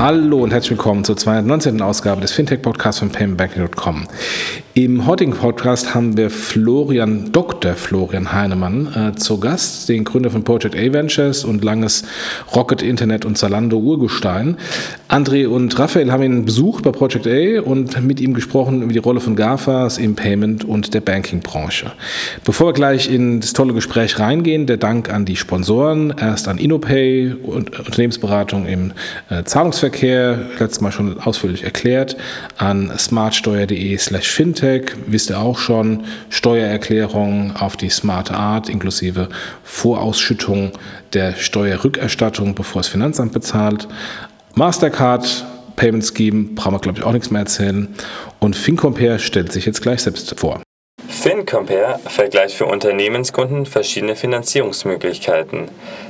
Hallo und herzlich willkommen zur 219. Ausgabe des Fintech-Podcasts von paymentbanking.com. Im heutigen Podcast haben wir Florian, Dr. Florian Heinemann äh, zu Gast, den Gründer von Project A Ventures und langes Rocket Internet und Zalando Urgestein. André und Raphael haben ihn besucht bei Project A und mit ihm gesprochen über die Rolle von GAFAs im Payment und der Banking-Branche. Bevor wir gleich in das tolle Gespräch reingehen, der Dank an die Sponsoren, erst an InnoPay und Unternehmensberatung im äh, Zahlungsverkehr, letztes Mal schon ausführlich erklärt, an smartsteuer.de slash fintech Fintech, wisst ihr auch schon, Steuererklärung auf die smarte Art inklusive Vorausschüttung der Steuerrückerstattung, bevor das Finanzamt bezahlt. Mastercard, Payment Scheme, brauchen wir glaube ich auch nichts mehr erzählen. Und FinCompare stellt sich jetzt gleich selbst vor. FinCompare vergleicht für Unternehmenskunden verschiedene Finanzierungsmöglichkeiten.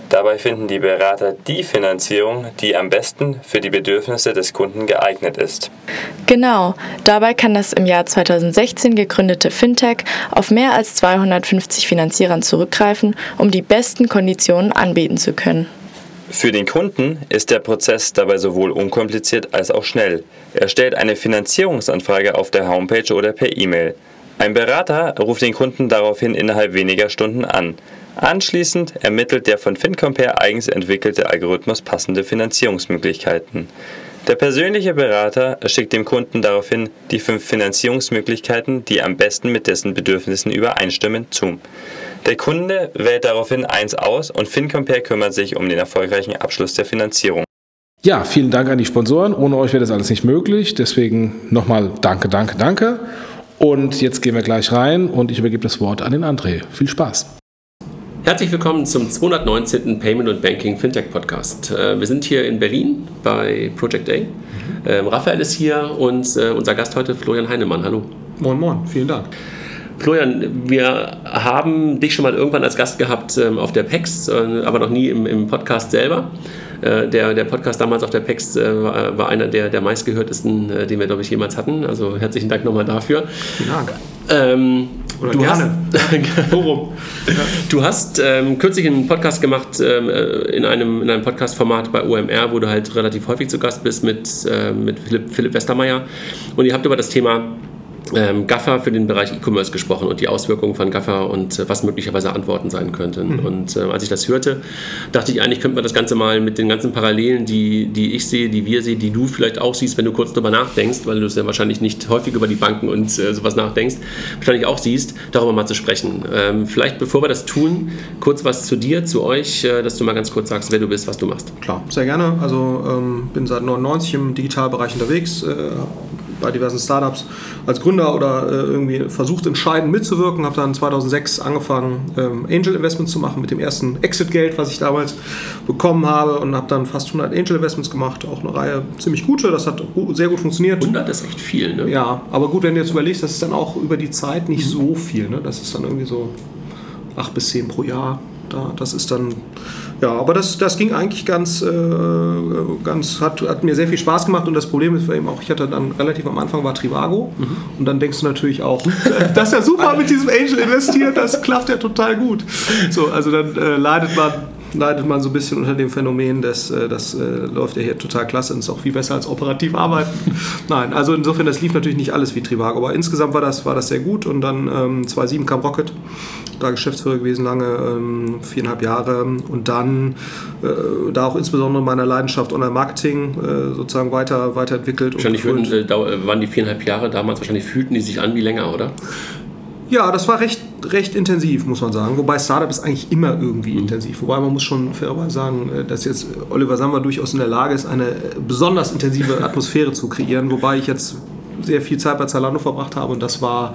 Dabei finden die Berater die Finanzierung, die am besten für die Bedürfnisse des Kunden geeignet ist. Genau, dabei kann das im Jahr 2016 gegründete Fintech auf mehr als 250 Finanzierern zurückgreifen, um die besten Konditionen anbieten zu können. Für den Kunden ist der Prozess dabei sowohl unkompliziert als auch schnell. Er stellt eine Finanzierungsanfrage auf der Homepage oder per E-Mail. Ein Berater ruft den Kunden daraufhin innerhalb weniger Stunden an. Anschließend ermittelt der von FinCompare eigens entwickelte Algorithmus passende Finanzierungsmöglichkeiten. Der persönliche Berater schickt dem Kunden daraufhin die fünf Finanzierungsmöglichkeiten, die am besten mit dessen Bedürfnissen übereinstimmen, zu. Der Kunde wählt daraufhin eins aus und FinCompare kümmert sich um den erfolgreichen Abschluss der Finanzierung. Ja, vielen Dank an die Sponsoren. Ohne euch wäre das alles nicht möglich. Deswegen nochmal danke, danke, danke. Und jetzt gehen wir gleich rein und ich übergebe das Wort an den André. Viel Spaß. Herzlich willkommen zum 219. Payment und Banking Fintech Podcast. Äh, wir sind hier in Berlin bei Project A. Mhm. Raphael ist hier und äh, unser Gast heute Florian Heinemann. Hallo. Moin, moin, vielen Dank. Florian, wir haben dich schon mal irgendwann als Gast gehabt ähm, auf der PEX, äh, aber noch nie im, im Podcast selber. Äh, der, der Podcast damals auf der PEX äh, war, war, einer der, der meistgehörtesten, äh, den wir, glaube ich, jemals hatten. Also herzlichen Dank nochmal dafür. Vielen Dank. Ähm, Oder du gerne. Hast, Worum? Du hast ähm, kürzlich einen Podcast gemacht ähm, äh, in einem, in einem Podcast-Format bei OMR, wo du halt relativ häufig zu Gast bist mit, äh, mit Philipp, Philipp Westermeier. Und ihr habt über das Thema ähm, Gaffer für den Bereich E-Commerce gesprochen und die Auswirkungen von Gaffer und äh, was möglicherweise Antworten sein könnten. Mhm. Und äh, als ich das hörte, dachte ich eigentlich, könnte man das Ganze mal mit den ganzen Parallelen, die, die ich sehe, die wir sehen, die du vielleicht auch siehst, wenn du kurz darüber nachdenkst, weil du es ja wahrscheinlich nicht häufig über die Banken und äh, sowas nachdenkst, wahrscheinlich auch siehst, darüber mal zu sprechen. Ähm, vielleicht bevor wir das tun, kurz was zu dir, zu euch, äh, dass du mal ganz kurz sagst, wer du bist, was du machst. Klar, sehr gerne. Also ähm, bin seit 99 im Digitalbereich unterwegs, äh, bei diversen Startups als Gründer oder äh, irgendwie versucht entscheidend mitzuwirken. Habe dann 2006 angefangen ähm, Angel Investments zu machen mit dem ersten Exit-Geld, was ich damals bekommen habe und habe dann fast 100 Angel Investments gemacht, auch eine Reihe ziemlich gute. Das hat sehr gut funktioniert. 100 ist echt viel, ne? Ja, aber gut, wenn du jetzt überlegst, das ist dann auch über die Zeit nicht mhm. so viel. Ne? Das ist dann irgendwie so 8 bis 10 pro Jahr. Da, das ist dann ja, aber das, das ging eigentlich ganz, äh, ganz hat, hat mir sehr viel Spaß gemacht und das Problem ist eben auch, ich hatte dann relativ am Anfang war Trivago mhm. und dann denkst du natürlich auch, das ist ja super mit diesem Angel investieren, das klappt ja total gut. So, also dann äh, leidet man leidet man so ein bisschen unter dem Phänomen, dass äh, das äh, läuft ja hier total klasse und ist auch viel besser als operativ arbeiten. Nein, also insofern, das lief natürlich nicht alles wie Trivago, aber insgesamt war das, war das sehr gut und dann ähm, 2007 kam Rocket, da Geschäftsführer gewesen lange, ähm, viereinhalb Jahre und dann äh, da auch insbesondere meiner Leidenschaft Online-Marketing äh, sozusagen weiter, weiterentwickelt. Wahrscheinlich würden, äh, waren die viereinhalb Jahre damals, wahrscheinlich fühlten die sich an wie länger, oder? Ja, das war recht, recht intensiv, muss man sagen. Wobei Startup ist eigentlich immer irgendwie mhm. intensiv. Wobei man muss schon fairerweise sagen, äh, dass jetzt Oliver Sammer durchaus in der Lage ist, eine besonders intensive Atmosphäre zu kreieren. Wobei ich jetzt sehr viel Zeit bei Zalando verbracht habe und das war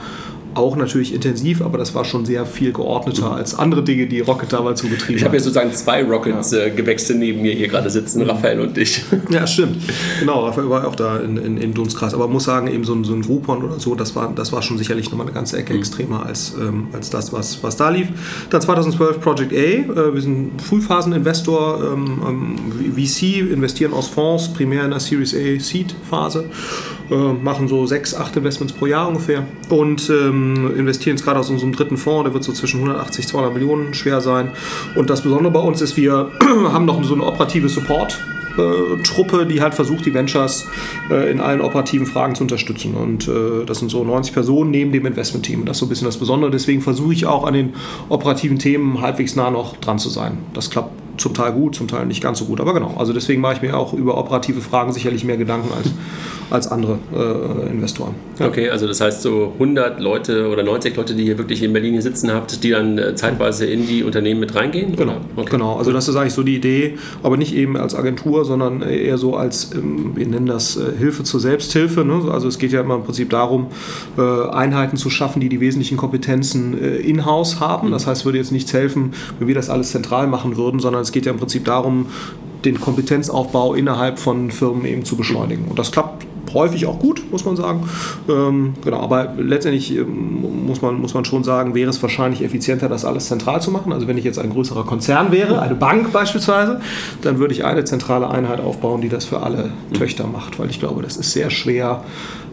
auch natürlich intensiv, aber das war schon sehr viel geordneter als andere Dinge, die Rocket damals so betrieben Ich habe ja sozusagen zwei Rockets-Gewächse äh, neben mir hier gerade sitzen, Raphael und ich. Ja, stimmt. Genau, Raphael war auch da in, in, im Dunstkreis. Aber muss sagen, eben so ein, so ein Groupon oder so, das war, das war schon sicherlich nochmal eine ganze Ecke mhm. extremer als, ähm, als das, was, was da lief. Dann 2012 Project A. Äh, wir sind Frühphaseninvestor, ähm, ähm VC, investieren aus Fonds, primär in der Series A Seed-Phase. Äh, machen so sechs, acht Investments pro Jahr ungefähr und ähm, investieren jetzt gerade aus unserem dritten Fonds, der wird so zwischen 180, 200 Millionen schwer sein. Und das Besondere bei uns ist, wir haben noch so eine operative Support. Äh, Truppe, die halt versucht, die Ventures äh, in allen operativen Fragen zu unterstützen. Und äh, das sind so 90 Personen neben dem Investment-Team. Das ist so ein bisschen das Besondere. Deswegen versuche ich auch an den operativen Themen halbwegs nah noch dran zu sein. Das klappt zum Teil gut, zum Teil nicht ganz so gut. Aber genau, also deswegen mache ich mir auch über operative Fragen sicherlich mehr Gedanken als, als andere äh, Investoren. Ja. Okay, also das heißt so 100 Leute oder 90 Leute, die hier wirklich in Berlin hier sitzen habt, die dann äh, zeitweise in die Unternehmen mit reingehen? Genau, okay. genau. also das ist eigentlich so die Idee, aber nicht eben als Agentur, sondern eher so als, ähm, wir nennen das äh, Hilfe zur Selbsthilfe. Ne? Also es geht ja immer im Prinzip darum, äh, Einheiten zu schaffen, die die wesentlichen Kompetenzen in-house haben. Das heißt, es würde jetzt nichts helfen, wenn wir das alles zentral machen würden, sondern es geht ja im Prinzip darum, den Kompetenzaufbau innerhalb von Firmen eben zu beschleunigen. Und das klappt häufig auch gut, muss man sagen. Ähm, genau, aber letztendlich ähm, muss, man, muss man schon sagen, wäre es wahrscheinlich effizienter, das alles zentral zu machen. Also wenn ich jetzt ein größerer Konzern wäre, eine Bank beispielsweise, dann würde ich eine zentrale Einheit aufbauen, die das für alle Töchter macht, weil ich glaube, das ist sehr schwer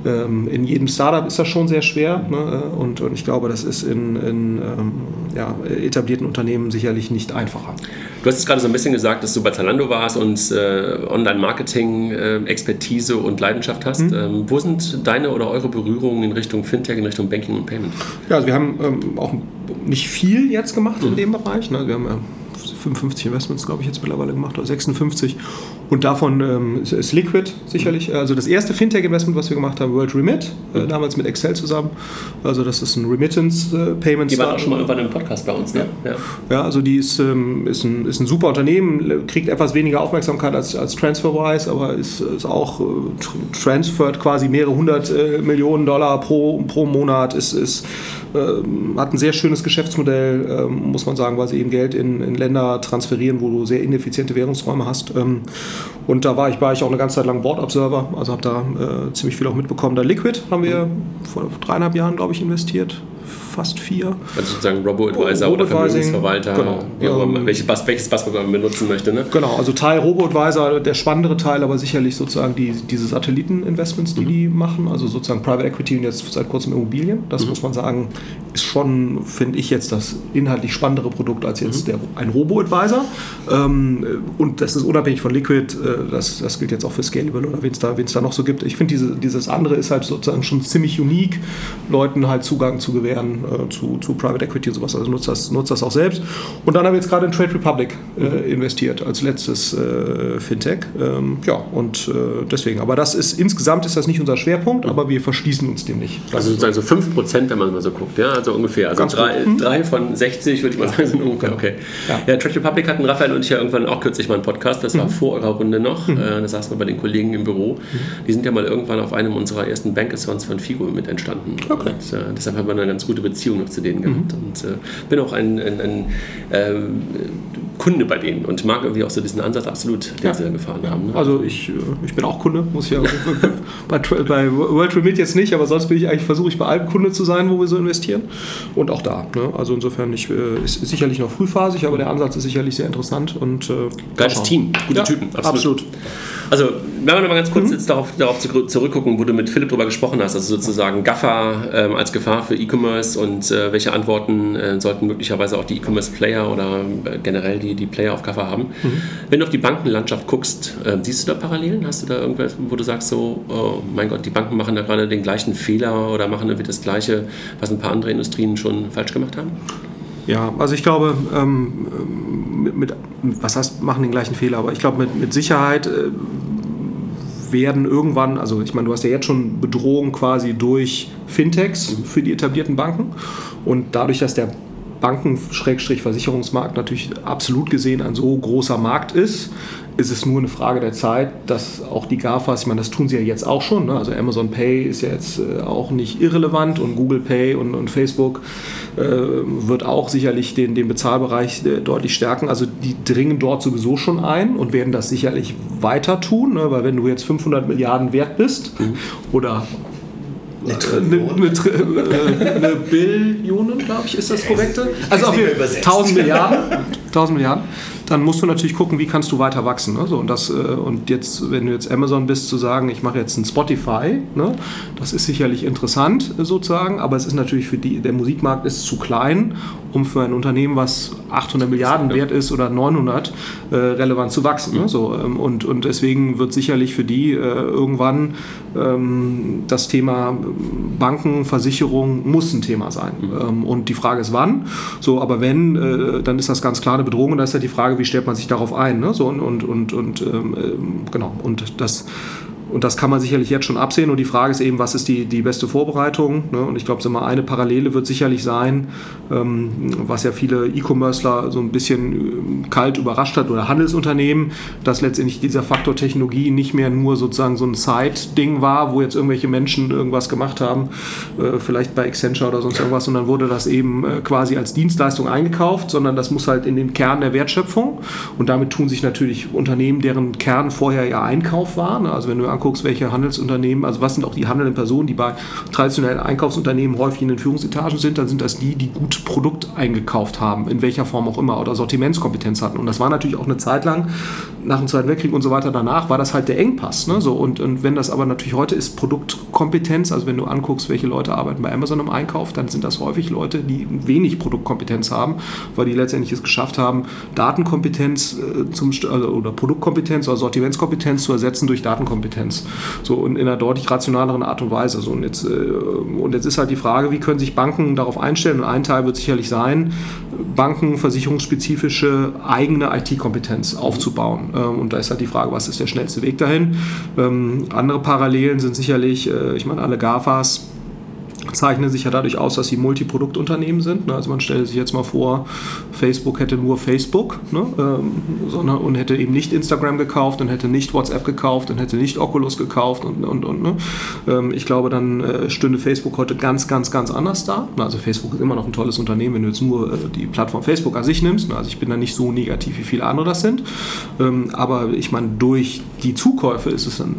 ähm, in jedem Startup ist das schon sehr schwer ne? und, und, ich glaube, das ist in, in ähm, ja, etablierten Unternehmen sicherlich nicht einfacher. Du hast es gerade so ein bisschen gesagt, dass du bei Zalando warst und äh, Online-Marketing-Expertise äh, und Leidenschaft hast. Mhm. Ähm, wo sind deine oder eure Berührungen in Richtung Fintech, in Richtung Banking und Payment? Ja, also wir haben ähm, auch nicht viel jetzt gemacht mhm. in dem Bereich. Ne? Wir haben ja 55 Investments, glaube ich, jetzt mittlerweile gemacht, oder 56. Und davon ähm, ist Liquid sicherlich, also das erste Fintech-Investment, was wir gemacht haben, World Remit, äh, mhm. damals mit Excel zusammen. Also das ist ein Remittance-Payment. Äh, die waren auch schon mal irgendwann im Podcast bei uns, ne? Ja, ja also die ist, ähm, ist, ein, ist ein super Unternehmen, kriegt etwas weniger Aufmerksamkeit als, als TransferWise, aber ist, ist auch äh, transfert quasi mehrere hundert äh, Millionen Dollar pro, pro Monat, ist, ist ähm, hat ein sehr schönes Geschäftsmodell, ähm, muss man sagen, weil sie eben Geld in, in Länder transferieren, wo du sehr ineffiziente Währungsräume hast. Ähm, und da war ich, war ich auch eine ganze Zeit lang Board Observer, also habe da äh, ziemlich viel auch mitbekommen. Da Liquid haben wir vor dreieinhalb Jahren, glaube ich, investiert fast vier. Also sozusagen Robo-Advisor Robo oder Vermögensverwalter, genau. ähm, welche, welches Passwort man benutzen möchte. Ne? Genau, also Teil Robo-Advisor, der spannendere Teil, aber sicherlich sozusagen die, diese Satelliten-Investments, die mhm. die machen, also sozusagen Private Equity und jetzt seit kurzem Immobilien. Das mhm. muss man sagen, ist schon, finde ich jetzt, das inhaltlich spannendere Produkt als jetzt mhm. der, ein Robo-Advisor. Ähm, und das ist unabhängig von Liquid, äh, das, das gilt jetzt auch für Scalable oder wen es da, da noch so gibt. Ich finde, diese, dieses andere ist halt sozusagen schon ziemlich unique, Leuten halt Zugang zu gewähren äh, zu, zu Private Equity und sowas. Also nutzt das, nutzt das auch selbst. Und dann haben wir jetzt gerade in Trade Republic äh, mhm. investiert als letztes äh, Fintech. Ähm, ja, und äh, deswegen. Aber das ist insgesamt ist das nicht unser Schwerpunkt, aber wir verschließen uns dem nicht. Also sozusagen so 5%, wenn man mal so guckt, ja, also ungefähr. Also drei, mhm. drei, von 60 würde ich mal sagen, sind ungefähr. Okay. Ja. ja, Trade Republic hatten Raphael und ich ja irgendwann auch kürzlich mal einen Podcast, das war mhm. vor eurer Runde noch. Mhm. Äh, da saßen wir bei den Kollegen im Büro. Mhm. Die sind ja mal irgendwann auf einem unserer ersten Bankathons von Figo mit entstanden. Okay. Und, deshalb haben wir eine ganz gute Beziehung Beziehung noch zu denen gehabt. Mhm. Und äh, bin auch ein, ein, ein äh, Kunde bei denen und mag irgendwie auch so diesen Ansatz absolut, den ja. sie da gefahren haben. Ne? Also ich, äh, ich bin auch Kunde, muss ich ja bei, bei World Remit jetzt nicht, aber sonst bin ich eigentlich, versuche ich bei allen Kunde zu sein, wo wir so investieren. Und auch da. Ne? Also insofern ich, äh, ist, sicherlich noch frühphasig, aber der Ansatz ist sicherlich sehr interessant. Und, äh, Geiles Team, gute ja, Typen. Absolut. absolut. Also, wenn wir noch mal ganz kurz mhm. jetzt darauf, darauf zurückgucken, wo du mit Philipp darüber gesprochen hast, also sozusagen Gaffer ähm, als Gefahr für E-Commerce und äh, welche Antworten äh, sollten möglicherweise auch die E-Commerce-Player oder äh, generell die, die Player auf Gaffer haben. Mhm. Wenn du auf die Bankenlandschaft guckst, äh, siehst du da Parallelen? Hast du da irgendwas, wo du sagst, so, oh mein Gott, die Banken machen da gerade den gleichen Fehler oder machen irgendwie das Gleiche, was ein paar andere Industrien schon falsch gemacht haben? Ja, also ich glaube, ähm, mit, mit, was heißt, machen den gleichen Fehler, aber ich glaube, mit, mit Sicherheit äh, werden irgendwann, also ich meine, du hast ja jetzt schon Bedrohung quasi durch Fintechs mhm. für die etablierten Banken und dadurch, dass der Banken-Versicherungsmarkt natürlich absolut gesehen ein so großer Markt ist, ist es nur eine Frage der Zeit, dass auch die GAFAs, ich meine, das tun sie ja jetzt auch schon, ne? also Amazon Pay ist ja jetzt äh, auch nicht irrelevant und Google Pay und, und Facebook äh, wird auch sicherlich den, den Bezahlbereich äh, deutlich stärken. Also die dringen dort sowieso schon ein und werden das sicherlich weiter tun, ne? weil wenn du jetzt 500 Milliarden wert bist mhm. oder eine, eine, eine, eine Billionen, glaube ich, ist das korrekte? Also auf jeden Fall 1000 Milliarden. 1000 Milliarden dann musst du natürlich gucken, wie kannst du weiter wachsen. Ne? So, und, das, äh, und jetzt, wenn du jetzt Amazon bist, zu sagen, ich mache jetzt ein Spotify, ne? das ist sicherlich interessant sozusagen, aber es ist natürlich für die, der Musikmarkt ist zu klein, um für ein Unternehmen, was 800 Milliarden wert ist oder 900, äh, relevant zu wachsen. Ne? So, ähm, und, und deswegen wird sicherlich für die äh, irgendwann ähm, das Thema Banken, Versicherung muss ein Thema sein. Mhm. Ähm, und die Frage ist wann. So, aber wenn, äh, dann ist das ganz klar eine Bedrohung und da ist ja die Frage, wie stellt man sich darauf ein? Ne? So, und und, und, und ähm, ähm genau. Und das und das kann man sicherlich jetzt schon absehen. Und die Frage ist eben, was ist die, die beste Vorbereitung? Ne? Und ich glaube, eine Parallele wird sicherlich sein, ähm, was ja viele E-Commercer so ein bisschen ähm, kalt überrascht hat oder Handelsunternehmen, dass letztendlich dieser Faktor Technologie nicht mehr nur sozusagen so ein Side-Ding war, wo jetzt irgendwelche Menschen irgendwas gemacht haben, äh, vielleicht bei Accenture oder sonst irgendwas, dann wurde das eben äh, quasi als Dienstleistung eingekauft, sondern das muss halt in den Kern der Wertschöpfung. Und damit tun sich natürlich Unternehmen, deren Kern vorher ja Einkauf war. Ne? Also wenn du anguckst, welche Handelsunternehmen, also was sind auch die handelnden Personen, die bei traditionellen Einkaufsunternehmen häufig in den Führungsetagen sind, dann sind das die, die gut Produkt eingekauft haben, in welcher Form auch immer, oder Sortimentskompetenz hatten. Und das war natürlich auch eine Zeit lang, nach dem Zweiten Weltkrieg und so weiter danach, war das halt der Engpass. Ne? So, und, und wenn das aber natürlich heute ist Produktkompetenz, also wenn du anguckst, welche Leute arbeiten bei Amazon im Einkauf, dann sind das häufig Leute, die wenig Produktkompetenz haben, weil die letztendlich es geschafft haben, Datenkompetenz äh, zum, also, oder Produktkompetenz oder Sortimentskompetenz zu ersetzen durch Datenkompetenz. So und in einer deutlich rationaleren Art und Weise. So, und, jetzt, äh, und jetzt ist halt die Frage, wie können sich Banken darauf einstellen? Und ein Teil wird sicherlich sein, Banken versicherungsspezifische eigene IT-Kompetenz aufzubauen. Ähm, und da ist halt die Frage, was ist der schnellste Weg dahin? Ähm, andere Parallelen sind sicherlich, äh, ich meine, alle GAFAs zeichnen sich ja dadurch aus, dass sie Multiproduktunternehmen sind. Ne? Also man stellt sich jetzt mal vor, Facebook hätte nur Facebook ne? ähm, sondern, und hätte eben nicht Instagram gekauft und hätte nicht WhatsApp gekauft und hätte nicht Oculus gekauft und, und, und ne? ähm, ich glaube, dann äh, stünde Facebook heute ganz, ganz, ganz anders da. Also Facebook ist immer noch ein tolles Unternehmen, wenn du jetzt nur äh, die Plattform Facebook an sich nimmst. Also ich bin da nicht so negativ, wie viele andere das sind. Ähm, aber ich meine, durch die Zukäufe ist es dann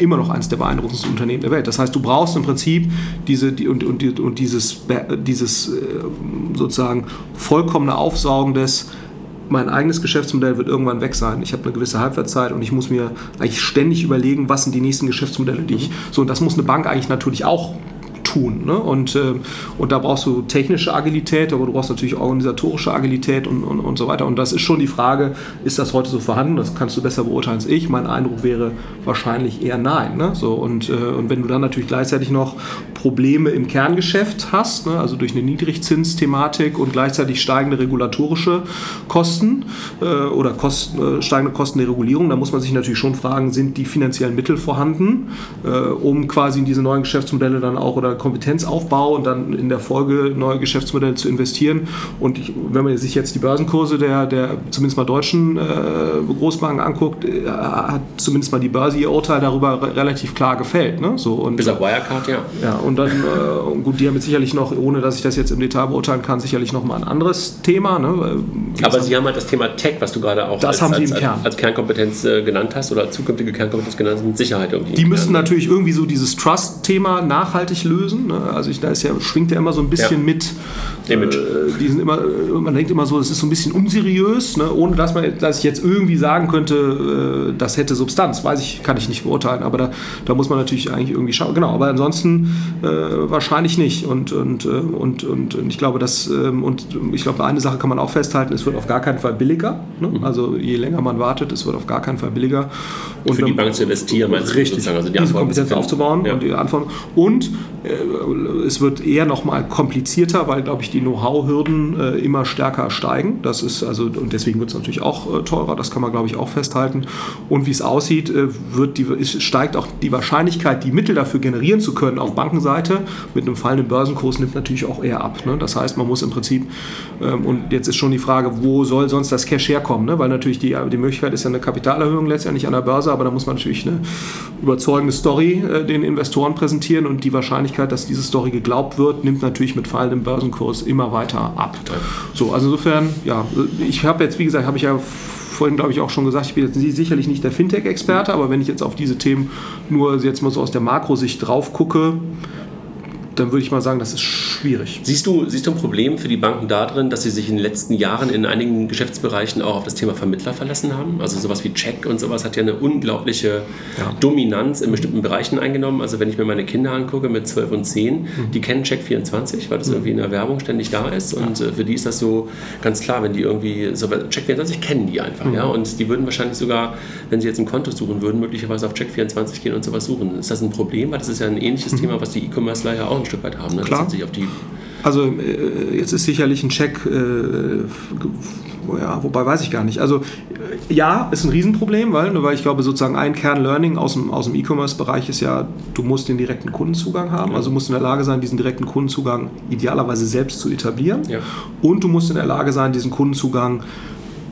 immer noch eines der beeindruckendsten Unternehmen der Welt. Das heißt, du brauchst im Prinzip diese die, und, und, und dieses, dieses äh, sozusagen vollkommene Aufsaugen des mein eigenes Geschäftsmodell wird irgendwann weg sein. Ich habe eine gewisse Halbwertszeit und ich muss mir eigentlich ständig überlegen, was sind die nächsten Geschäftsmodelle, die ich. So, und das muss eine Bank eigentlich natürlich auch tun. Ne? Und, äh, und da brauchst du technische Agilität, aber du brauchst natürlich organisatorische Agilität und, und, und so weiter. Und das ist schon die Frage, ist das heute so vorhanden? Das kannst du besser beurteilen als ich. Mein Eindruck wäre wahrscheinlich eher nein. Ne? So, und, äh, und wenn du dann natürlich gleichzeitig noch Probleme im Kerngeschäft hast, ne? also durch eine Niedrigzinsthematik und gleichzeitig steigende regulatorische Kosten äh, oder Kosten, äh, steigende Kosten der Regulierung, da muss man sich natürlich schon fragen, sind die finanziellen Mittel vorhanden, äh, um quasi in diese neuen Geschäftsmodelle dann auch oder Kompetenzaufbau und dann in der Folge neue Geschäftsmodelle zu investieren. Und ich, wenn man sich jetzt die Börsenkurse der, der zumindest mal deutschen äh, Großbanken anguckt, äh, hat zumindest mal die Börse ihr Urteil darüber relativ klar gefällt. Ne? So, und, Bis auf Wirecard, ja. Ja, und dann, äh, gut, die haben jetzt sicherlich noch, ohne dass ich das jetzt im Detail beurteilen kann, sicherlich noch mal ein anderes Thema. Ne? Aber Sie haben halt das Thema Tech, was du gerade auch als, im Kern. als Kernkompetenz äh, genannt hast oder zukünftige Kernkompetenz genannt hast, mit Sicherheit irgendwie. Die müssen natürlich irgendwie so dieses Trust-Thema nachhaltig lösen lösen. Ne? Also ich, da ist ja, schwingt ja immer so ein bisschen ja. mit. Image. Äh, die sind immer, man denkt immer so, es ist so ein bisschen unseriös, ne? ohne dass, man, dass ich jetzt irgendwie sagen könnte, äh, das hätte Substanz. Weiß ich, kann ich nicht beurteilen, aber da, da muss man natürlich eigentlich irgendwie schauen. Genau, aber ansonsten äh, wahrscheinlich nicht. Und, und, äh, und, und, und ich glaube, dass, ähm, und ich glaube, eine Sache kann man auch festhalten, es wird auf gar keinen Fall billiger. Ne? Mhm. Also je länger man wartet, es wird auf gar keinen Fall billiger. Und Für die Bank zu investieren, meinst du? Richtig, also die diese Kompetenz aufzubauen ja. und die Anforderungen. Und äh, es wird eher noch mal komplizierter, weil, glaube ich, die Know-how-Hürden äh, immer stärker steigen. Das ist also, und deswegen wird es natürlich auch äh, teurer, das kann man, glaube ich, auch festhalten. Und wie es aussieht, wird die, steigt auch die Wahrscheinlichkeit, die Mittel dafür generieren zu können, auf Bankenseite Seite. Mit einem fallenden Börsenkurs nimmt natürlich auch eher ab. Ne? Das heißt, man muss im Prinzip, ähm, und jetzt ist schon die Frage, wo soll sonst das Cash herkommen? Ne? Weil natürlich die, die Möglichkeit ist ja eine Kapitalerhöhung letztendlich an der Börse, aber da muss man natürlich eine überzeugende Story äh, den Investoren präsentieren und die Wahrscheinlichkeit, dass diese Story geglaubt wird, nimmt natürlich mit fallendem Börsenkurs immer weiter ab. So, also insofern, ja, ich habe jetzt, wie gesagt, habe ich ja vorhin, glaube ich, auch schon gesagt, ich bin jetzt sicherlich nicht der Fintech-Experte, aber wenn ich jetzt auf diese Themen nur jetzt mal so aus der Makrosicht drauf gucke, dann würde ich mal sagen, das ist schwierig. Siehst du, siehst du ein Problem für die Banken darin, dass sie sich in den letzten Jahren in einigen Geschäftsbereichen auch auf das Thema Vermittler verlassen haben? Also sowas wie Check und sowas hat ja eine unglaubliche ja. Dominanz in bestimmten Bereichen eingenommen. Also wenn ich mir meine Kinder angucke mit 12 und 10, mhm. die kennen Check 24, weil das mhm. irgendwie in der Werbung ständig da ist. Und ja. Äh, für die ist das so ganz klar, wenn die irgendwie, so Check 24 kennen die einfach. Mhm. Ja? Und die würden wahrscheinlich sogar, wenn sie jetzt ein Konto suchen würden, möglicherweise auf Check 24 gehen und sowas suchen. Ist das ein Problem? Weil das ist ja ein ähnliches mhm. Thema, was die E-Commerce-Leier auch ein Stück weit haben. Ne? Klar. sich auf die also äh, jetzt ist sicherlich ein Check, äh, ja, wobei weiß ich gar nicht. Also äh, ja, ist ein Riesenproblem, weil, weil ich glaube sozusagen ein Kern-Learning aus dem, aus dem E-Commerce-Bereich ist ja, du musst den direkten Kundenzugang haben, ja. also musst in der Lage sein, diesen direkten Kundenzugang idealerweise selbst zu etablieren ja. und du musst in der Lage sein, diesen Kundenzugang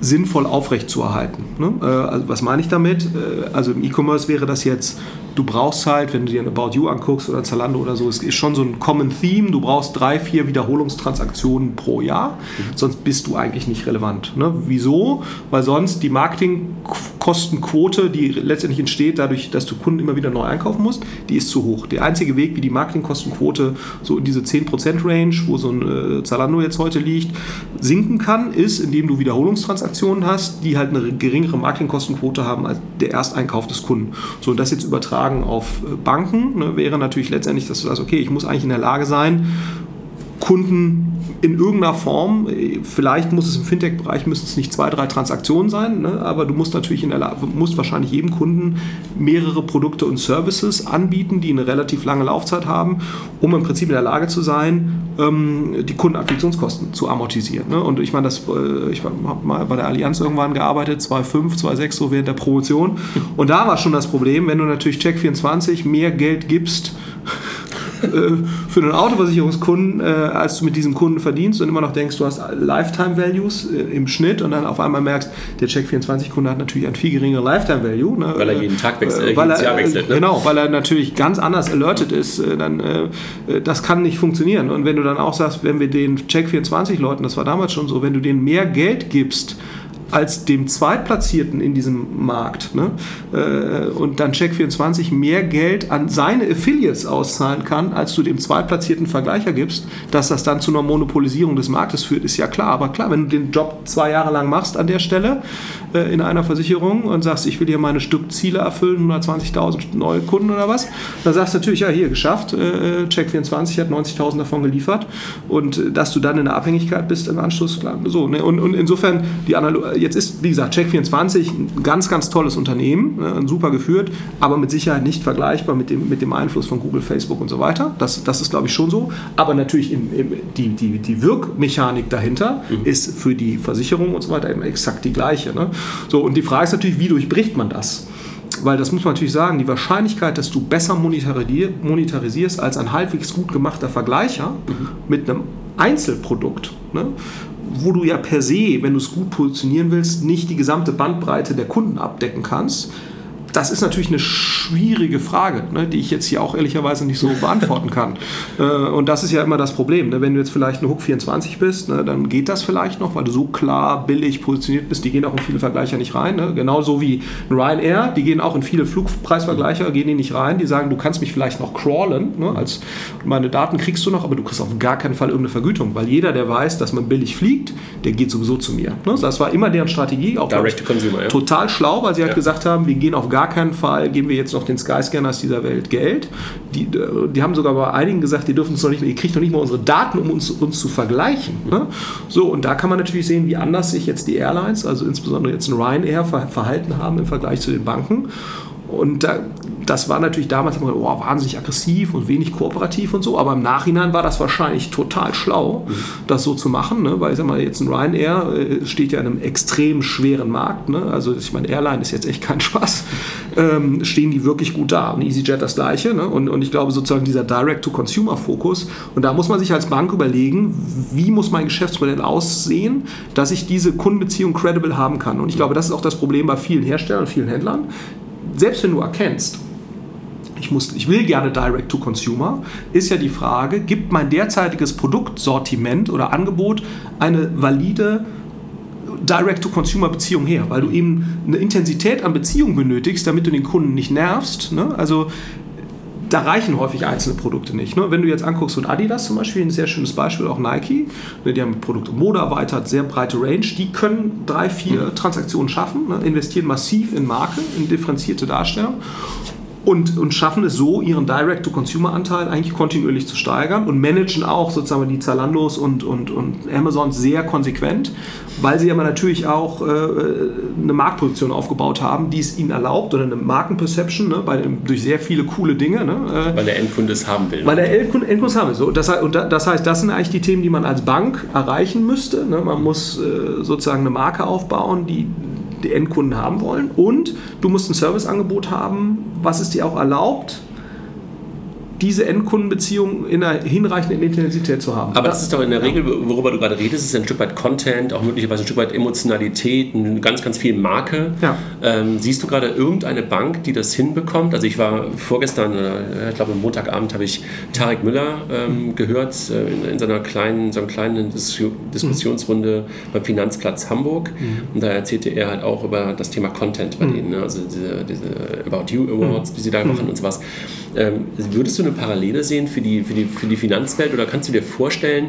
sinnvoll aufrechtzuerhalten. Ne? Also was meine ich damit? Also im E-Commerce wäre das jetzt du brauchst halt, wenn du dir ein About You anguckst oder Zalando oder so, es ist schon so ein Common Theme, du brauchst drei, vier Wiederholungstransaktionen pro Jahr, mhm. sonst bist du eigentlich nicht relevant. Ne? Wieso? Weil sonst die Marketingkostenquote, die letztendlich entsteht dadurch, dass du Kunden immer wieder neu einkaufen musst, die ist zu hoch. Der einzige Weg, wie die Marketingkostenquote so in diese 10% Range, wo so ein äh, Zalando jetzt heute liegt, sinken kann, ist, indem du Wiederholungstransaktionen hast, die halt eine geringere Marketingkostenquote haben als der Ersteinkauf des Kunden. So, und das jetzt übertragen übertragen auf äh, Banken, ne, wäre natürlich letztendlich, dass du sagst, okay, ich muss eigentlich in der Lage sein, Kunden in irgendeiner Form, vielleicht muss es im Fintech-Bereich müssen es nicht zwei, drei Transaktionen sein, ne, aber du musst natürlich in der Lage, musst wahrscheinlich jedem Kunden mehrere Produkte und Services anbieten, die eine relativ lange Laufzeit haben, um im Prinzip in der Lage zu sein, ähm, die Kundenakquisitionskosten zu amortisieren. Ne? Und ich meine, das, äh, ich habe mal bei der Allianz irgendwann gearbeitet, 2,5, 2,6 so während der Promotion. Und da war schon das Problem, wenn du natürlich Check24 mehr Geld gibst, für einen Autoversicherungskunden, äh, als du mit diesem Kunden verdienst und immer noch denkst, du hast Lifetime Values äh, im Schnitt und dann auf einmal merkst, der Check24-Kunde hat natürlich ein viel geringerer Lifetime Value. Ne? Weil er jeden Tag wechselt, weil er, Jahr wechselt. Ne? Genau, weil er natürlich ganz anders alerted ist. Dann, das kann nicht funktionieren. Und wenn du dann auch sagst, wenn wir den Check24-Leuten, das war damals schon so, wenn du denen mehr Geld gibst, als dem Zweitplatzierten in diesem Markt ne? Äh, und dann Check24 mehr Geld an seine Affiliates auszahlen kann, als du dem Zweitplatzierten Vergleicher gibst, dass das dann zu einer Monopolisierung des Marktes führt, ist ja klar. Aber klar, wenn du den Job zwei Jahre lang machst an der Stelle äh, in einer Versicherung und sagst, ich will hier meine Stückziele erfüllen, 120.000 neue Kunden oder was, dann sagst du natürlich, ja, hier geschafft, äh, Check24 hat 90.000 davon geliefert und dass du dann in der Abhängigkeit bist im Anschluss, klar, so. Ne? Und, und insofern die Analogie jetzt ist, wie gesagt, Check24 ein ganz, ganz tolles Unternehmen, ne, super geführt, aber mit Sicherheit nicht vergleichbar mit dem, mit dem Einfluss von Google, Facebook und so weiter. Das, das ist, glaube ich, schon so. Aber natürlich im, im, die, die, die Wirkmechanik dahinter mhm. ist für die Versicherung und so weiter eben exakt die gleiche. Ne? So, und die Frage ist natürlich, wie durchbricht man das? weil das muss man natürlich sagen, die Wahrscheinlichkeit, dass du besser monetarisierst als ein halbwegs gut gemachter Vergleicher mhm. mit einem Einzelprodukt, ne, wo du ja per se, wenn du es gut positionieren willst, nicht die gesamte Bandbreite der Kunden abdecken kannst, das ist natürlich eine schwierige Frage, ne, die ich jetzt hier auch ehrlicherweise nicht so beantworten kann. Äh, und das ist ja immer das Problem. Ne? Wenn du jetzt vielleicht eine Hook 24 bist, ne, dann geht das vielleicht noch, weil du so klar billig positioniert bist. Die gehen auch in viele Vergleicher nicht rein. Ne? Genauso wie Ryanair, die gehen auch in viele Flugpreisvergleicher, gehen die nicht rein. Die sagen, du kannst mich vielleicht noch crawlen. Ne? Als, meine Daten kriegst du noch, aber du kriegst auf gar keinen Fall irgendeine Vergütung, weil jeder, der weiß, dass man billig fliegt, der geht sowieso zu mir. Ne? Das war immer deren Strategie. Auch Direct to Consumer, ja. Total schlau, weil sie halt gesagt haben, wir gehen auf gar keinen Fall, geben wir jetzt noch den Skyscanners dieser Welt Geld. Die, die haben sogar bei einigen gesagt, die dürfen uns noch nicht, ihr kriegt noch nicht mal unsere Daten, um uns, uns zu vergleichen. Ne? So, und da kann man natürlich sehen, wie anders sich jetzt die Airlines, also insbesondere jetzt ein Ryanair, verhalten haben im Vergleich zu den Banken. Und da, das war natürlich damals immer, oh, wahnsinnig aggressiv und wenig kooperativ und so, aber im Nachhinein war das wahrscheinlich total schlau, mhm. das so zu machen, ne? weil ich sag mal, jetzt ein Ryanair äh, steht ja in einem extrem schweren Markt, ne? also ich meine, Airline ist jetzt echt kein Spaß, ähm, stehen die wirklich gut da. Und EasyJet das gleiche ne? und, und ich glaube sozusagen dieser Direct-to-Consumer-Fokus und da muss man sich als Bank überlegen, wie muss mein Geschäftsmodell aussehen, dass ich diese Kundenbeziehung credible haben kann und ich glaube, das ist auch das Problem bei vielen Herstellern und vielen Händlern, selbst wenn du erkennst, ich, muss, ich will gerne Direct to Consumer, ist ja die Frage, gibt mein derzeitiges Produktsortiment oder Angebot eine valide Direct-to-Consumer-Beziehung her, weil du eben eine Intensität an Beziehung benötigst, damit du den Kunden nicht nervst. Ne? Also da reichen häufig einzelne Produkte nicht. Ne? Wenn du jetzt anguckst, und Adidas zum Beispiel, ein sehr schönes Beispiel, auch Nike, ne, die haben Produkte Mode erweitert, sehr breite Range, die können drei, vier mhm. Transaktionen schaffen, ne? investieren massiv in Marke, in differenzierte Darstellung und, und schaffen es so, ihren Direct-to-Consumer-Anteil eigentlich kontinuierlich zu steigern und managen auch sozusagen die Zalandos und, und, und Amazons sehr konsequent, weil sie aber natürlich auch äh, eine Marktposition aufgebaut haben, die es ihnen erlaubt oder eine Markenperception ne, bei, durch sehr viele coole Dinge. Ne, äh, weil der Endkunde es haben will. Weil der Endkunde, Endkunde es haben will. So, das, und das heißt, das sind eigentlich die Themen, die man als Bank erreichen müsste. Ne? Man muss äh, sozusagen eine Marke aufbauen, die die Endkunden haben wollen. Und du musst ein Serviceangebot haben, was es dir auch erlaubt, diese Endkundenbeziehung in einer hinreichenden Intensität zu haben. Aber das ist doch in der Regel, worüber du gerade redest, ist ein Stück weit Content, auch möglicherweise ein Stück weit Emotionalität, ganz, ganz viel Marke. Ja. Ähm, siehst du gerade irgendeine Bank, die das hinbekommt? Also ich war vorgestern, äh, ich glaube Montagabend habe ich Tarek Müller ähm, mhm. gehört äh, in, in, seiner kleinen, so einer kleinen Dis Diskussionsrunde mhm. beim Finanzplatz Hamburg. Mhm. Und da erzählte er halt auch über das Thema Content bei mhm. denen, ne? also diese, diese About You Awards, mhm. die sie da machen und sowas. Ähm, würdest du eine Parallele sehen für die, für, die, für die Finanzwelt oder kannst du dir vorstellen,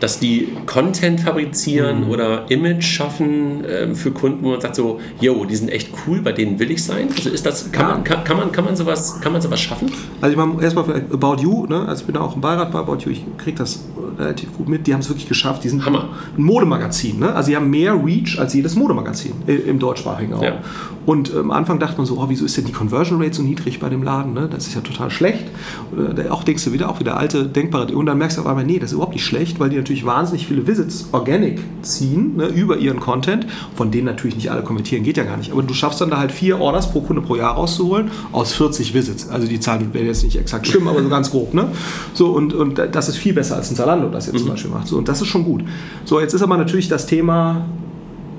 dass die Content fabrizieren mhm. oder Image schaffen ähm, für Kunden, wo man sagt so, yo, die sind echt cool, bei denen will ich sein. Also ist das, kann, ja. man, kann, kann, man, kann, man sowas, kann man sowas schaffen? Also ich meine, erstmal About You, ne? also ich bin auch im Beirat bei About You, ich kriege das relativ gut mit, die haben es wirklich geschafft, die sind Hammer. ein Modemagazin, ne? also sie haben mehr Reach als jedes Modemagazin im deutschsprachigen Raum. Ja. Und ähm, am Anfang dachte man so, oh, wieso ist denn die Conversion Rate so niedrig bei dem Laden, ne? das ist ja total schlecht. Oder auch denkst du wieder, auch wieder alte denkbare, und dann merkst du auf einmal, nee, das ist überhaupt nicht schlecht, weil die natürlich wahnsinnig viele Visits organic ziehen ne, über ihren Content, von denen natürlich nicht alle kommentieren, geht ja gar nicht. Aber du schaffst dann da halt vier Orders pro Kunde pro Jahr rauszuholen aus 40 Visits. Also die Zahlen werden jetzt nicht exakt stimmen, aber so ganz grob. Ne? So, und, und das ist viel besser als ein Zalando das jetzt mhm. zum Beispiel macht. So, und das ist schon gut. So, jetzt ist aber natürlich das Thema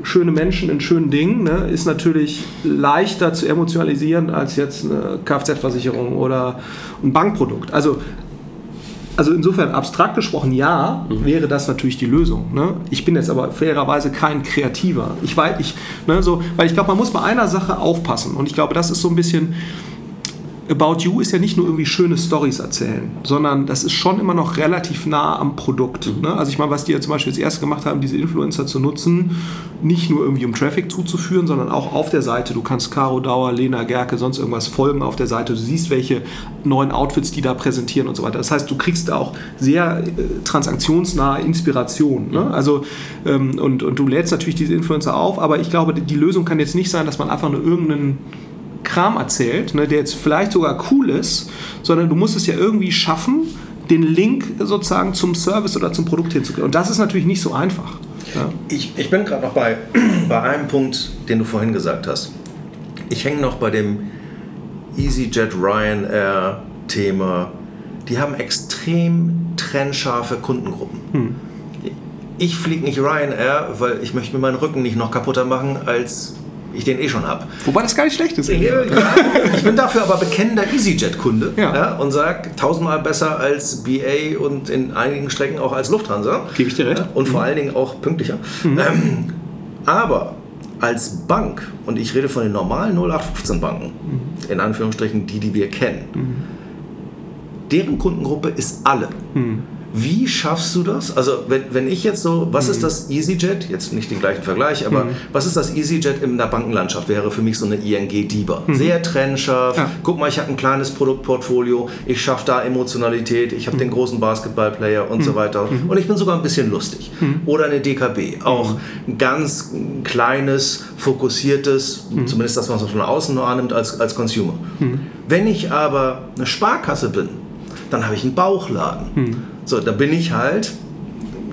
schöne Menschen in schönen Dingen ne, ist natürlich leichter zu emotionalisieren als jetzt eine Kfz-Versicherung oder ein Bankprodukt. Also also insofern abstrakt gesprochen, ja, mhm. wäre das natürlich die Lösung. Ne? Ich bin jetzt aber fairerweise kein Kreativer. Ich weiß, ich, ne, so, weil ich glaube, man muss bei einer Sache aufpassen. Und ich glaube, das ist so ein bisschen, About You ist ja nicht nur irgendwie schöne Stories erzählen, sondern das ist schon immer noch relativ nah am Produkt. Mhm. Ne? Also ich meine, was die ja zum Beispiel jetzt erst gemacht haben, diese Influencer zu nutzen, nicht nur irgendwie um Traffic zuzuführen, sondern auch auf der Seite. Du kannst Caro Dauer, Lena Gerke, sonst irgendwas folgen auf der Seite. Du siehst, welche neuen Outfits die da präsentieren und so weiter. Das heißt, du kriegst da auch sehr äh, transaktionsnahe Inspiration. Ne? Mhm. Also, ähm, und, und du lädst natürlich diese Influencer auf, aber ich glaube, die Lösung kann jetzt nicht sein, dass man einfach nur irgendeinen Kram erzählt, ne, der jetzt vielleicht sogar cool ist, sondern du musst es ja irgendwie schaffen, den Link sozusagen zum Service oder zum Produkt hinzukriegen. Und das ist natürlich nicht so einfach. Ja. Ich, ich bin gerade noch bei, bei einem Punkt, den du vorhin gesagt hast. Ich hänge noch bei dem EasyJet Ryanair Thema. Die haben extrem trennscharfe Kundengruppen. Hm. Ich fliege nicht Ryanair, weil ich möchte mir meinen Rücken nicht noch kaputter machen als ich den eh schon habe. Wobei das gar nicht schlecht ist. Ja, ich bin dafür aber bekennender EasyJet-Kunde ja. ja, und sage tausendmal besser als BA und in einigen Strecken auch als Lufthansa. Gebe ich dir recht. Und mhm. vor allen Dingen auch pünktlicher. Mhm. Ähm, aber als Bank, und ich rede von den normalen 0815-Banken, mhm. in Anführungsstrichen die, die wir kennen, mhm. deren Kundengruppe ist alle. Wie schaffst du das? Also, wenn, wenn ich jetzt so, was mhm. ist das EasyJet? Jetzt nicht den gleichen Vergleich, aber mhm. was ist das EasyJet in der Bankenlandschaft? Wäre für mich so eine ING DIBA. Mhm. Sehr trennscharf. Ja. Guck mal, ich habe ein kleines Produktportfolio. Ich schaffe da Emotionalität. Ich habe mhm. den großen Basketballplayer und so mhm. weiter. Mhm. Und ich bin sogar ein bisschen lustig. Oder eine DKB. Auch ein ganz kleines, fokussiertes, zumindest das, was man von außen nur annimmt, als, als Consumer. Wenn ich aber eine Sparkasse bin, dann habe ich einen Bauchladen. So, da bin ich halt,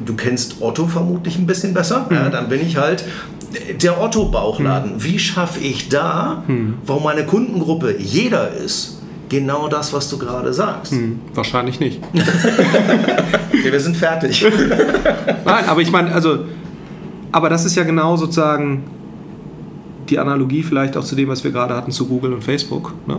du kennst Otto vermutlich ein bisschen besser, mhm. ja, dann bin ich halt der Otto-Bauchladen. Mhm. Wie schaffe ich da, mhm. wo meine Kundengruppe jeder ist, genau das, was du gerade sagst? Mhm. Wahrscheinlich nicht. okay, wir sind fertig. Nein, aber ich meine, also, aber das ist ja genau sozusagen die Analogie vielleicht auch zu dem, was wir gerade hatten zu Google und Facebook, ne?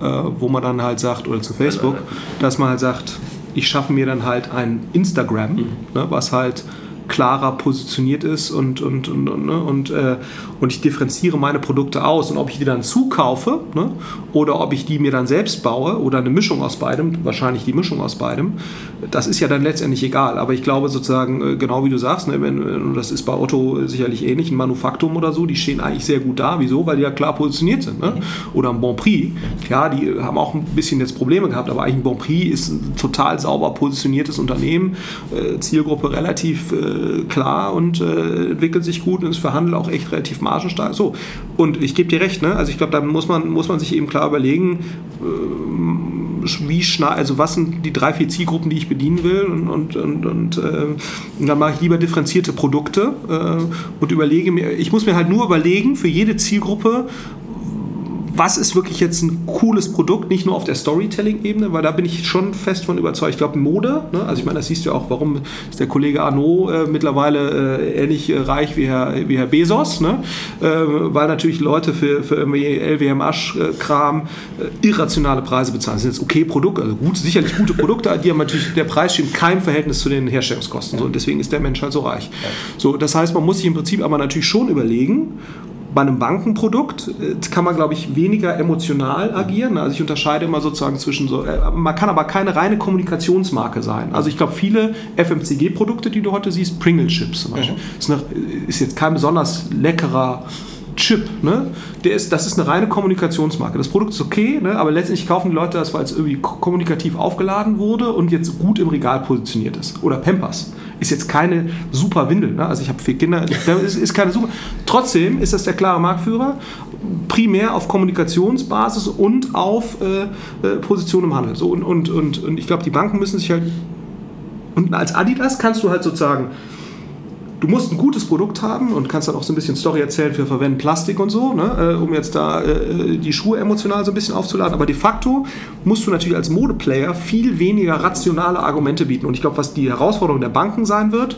äh, wo man dann halt sagt, oder zu Facebook, dass man halt sagt, ich schaffe mir dann halt ein Instagram, mhm. ne, was halt klarer positioniert ist und, und, und, und, ne, und, äh, und ich differenziere meine Produkte aus. Und ob ich die dann zukaufe ne, oder ob ich die mir dann selbst baue oder eine Mischung aus beidem, wahrscheinlich die Mischung aus beidem, das ist ja dann letztendlich egal. Aber ich glaube sozusagen, äh, genau wie du sagst, ne, wenn, das ist bei Otto sicherlich ähnlich, ein Manufaktum oder so, die stehen eigentlich sehr gut da. Wieso? Weil die ja klar positioniert sind. Ne? Oder ein Bon Prix, klar, die haben auch ein bisschen jetzt Probleme gehabt, aber eigentlich ein Bon Prix ist ein total sauber positioniertes Unternehmen, äh, Zielgruppe relativ äh, klar und äh, entwickelt sich gut und ist für Handel auch echt relativ margenstark. So, und ich gebe dir recht, ne? also ich glaube, da muss man, muss man sich eben klar überlegen, äh, wie schnell, also was sind die drei, vier Zielgruppen, die ich bedienen will und, und, und, und, äh, und dann mache ich lieber differenzierte Produkte äh, und überlege mir, ich muss mir halt nur überlegen, für jede Zielgruppe, was ist wirklich jetzt ein cooles Produkt, nicht nur auf der Storytelling-Ebene, weil da bin ich schon fest von überzeugt. Ich glaube, Mode, ne? also ich meine, das siehst du ja auch, warum ist der Kollege Arnaud äh, mittlerweile äh, ähnlich äh, reich wie Herr, wie Herr Bezos, ne? Äh, weil natürlich Leute für, für irgendwie LWM-Asch-Kram äh, irrationale Preise bezahlen. Das sind jetzt okay Produkte, also gut, sicherlich gute Produkte, die haben natürlich, der Preis steht in keinem Verhältnis zu den Herstellungskosten. So, und deswegen ist der Mensch halt so reich. So, das heißt, man muss sich im Prinzip aber natürlich schon überlegen, bei einem Bankenprodukt äh, kann man, glaube ich, weniger emotional agieren. Also ich unterscheide immer sozusagen zwischen so, äh, man kann aber keine reine Kommunikationsmarke sein. Also ich glaube, viele FMCG-Produkte, die du heute siehst, Pringle Chips zum Beispiel, mhm. ist, eine, ist, jetzt kein besonders leckerer Chip, ne? Der ist, das ist eine reine Kommunikationsmarke. Das Produkt ist okay, ne? aber letztendlich kaufen die Leute das, weil es irgendwie kommunikativ aufgeladen wurde und jetzt gut im Regal positioniert ist. Oder Pampers ist jetzt keine super Windel. Ne? Also ich habe vier Kinder, ist, ist keine super. Trotzdem ist das der klare Marktführer, primär auf Kommunikationsbasis und auf äh, äh, Position im Handel. So, und, und, und, und ich glaube, die Banken müssen sich halt. Und als Adidas kannst du halt sozusagen du musst ein gutes Produkt haben und kannst dann auch so ein bisschen Story erzählen, wir verwenden Plastik und so, ne, äh, um jetzt da äh, die Schuhe emotional so ein bisschen aufzuladen. Aber de facto musst du natürlich als Modeplayer viel weniger rationale Argumente bieten. Und ich glaube, was die Herausforderung der Banken sein wird,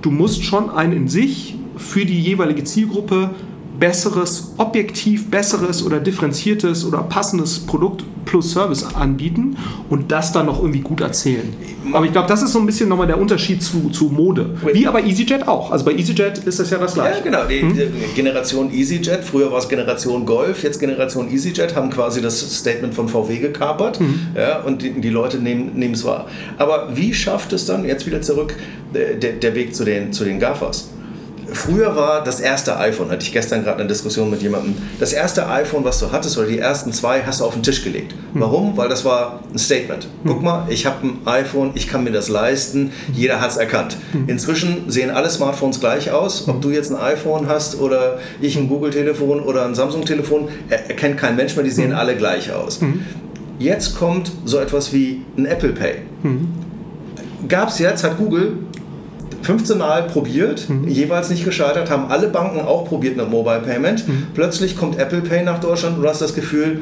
du musst schon ein in sich für die jeweilige Zielgruppe besseres, objektiv besseres oder differenziertes oder passendes Produkt plus Service anbieten und das dann noch irgendwie gut erzählen. Aber ich glaube, das ist so ein bisschen nochmal der Unterschied zu, zu Mode. Wie aber EasyJet auch. Also bei EasyJet ist das ja das gleiche. Ja, genau. Die, hm? die Generation EasyJet, früher war es Generation Golf, jetzt Generation EasyJet, haben quasi das Statement von VW gekapert hm. ja, und die, die Leute nehmen es wahr. Aber wie schafft es dann, jetzt wieder zurück, der, der Weg zu den, zu den GAFAs? Früher war das erste iPhone, hatte ich gestern gerade eine Diskussion mit jemandem, das erste iPhone, was du hattest, oder die ersten zwei, hast du auf den Tisch gelegt. Hm. Warum? Weil das war ein Statement. Guck hm. mal, ich habe ein iPhone, ich kann mir das leisten, jeder hat es erkannt. Hm. Inzwischen sehen alle Smartphones gleich aus. Ob du jetzt ein iPhone hast oder ich ein Google-Telefon oder ein Samsung-Telefon, erkennt kein Mensch mehr, die sehen alle gleich aus. Jetzt kommt so etwas wie ein Apple Pay. Gab es jetzt, hat Google 15 Mal probiert, mhm. jeweils nicht gescheitert, haben alle Banken auch probiert mit Mobile Payment. Mhm. Plötzlich kommt Apple Pay nach Deutschland und du hast das Gefühl,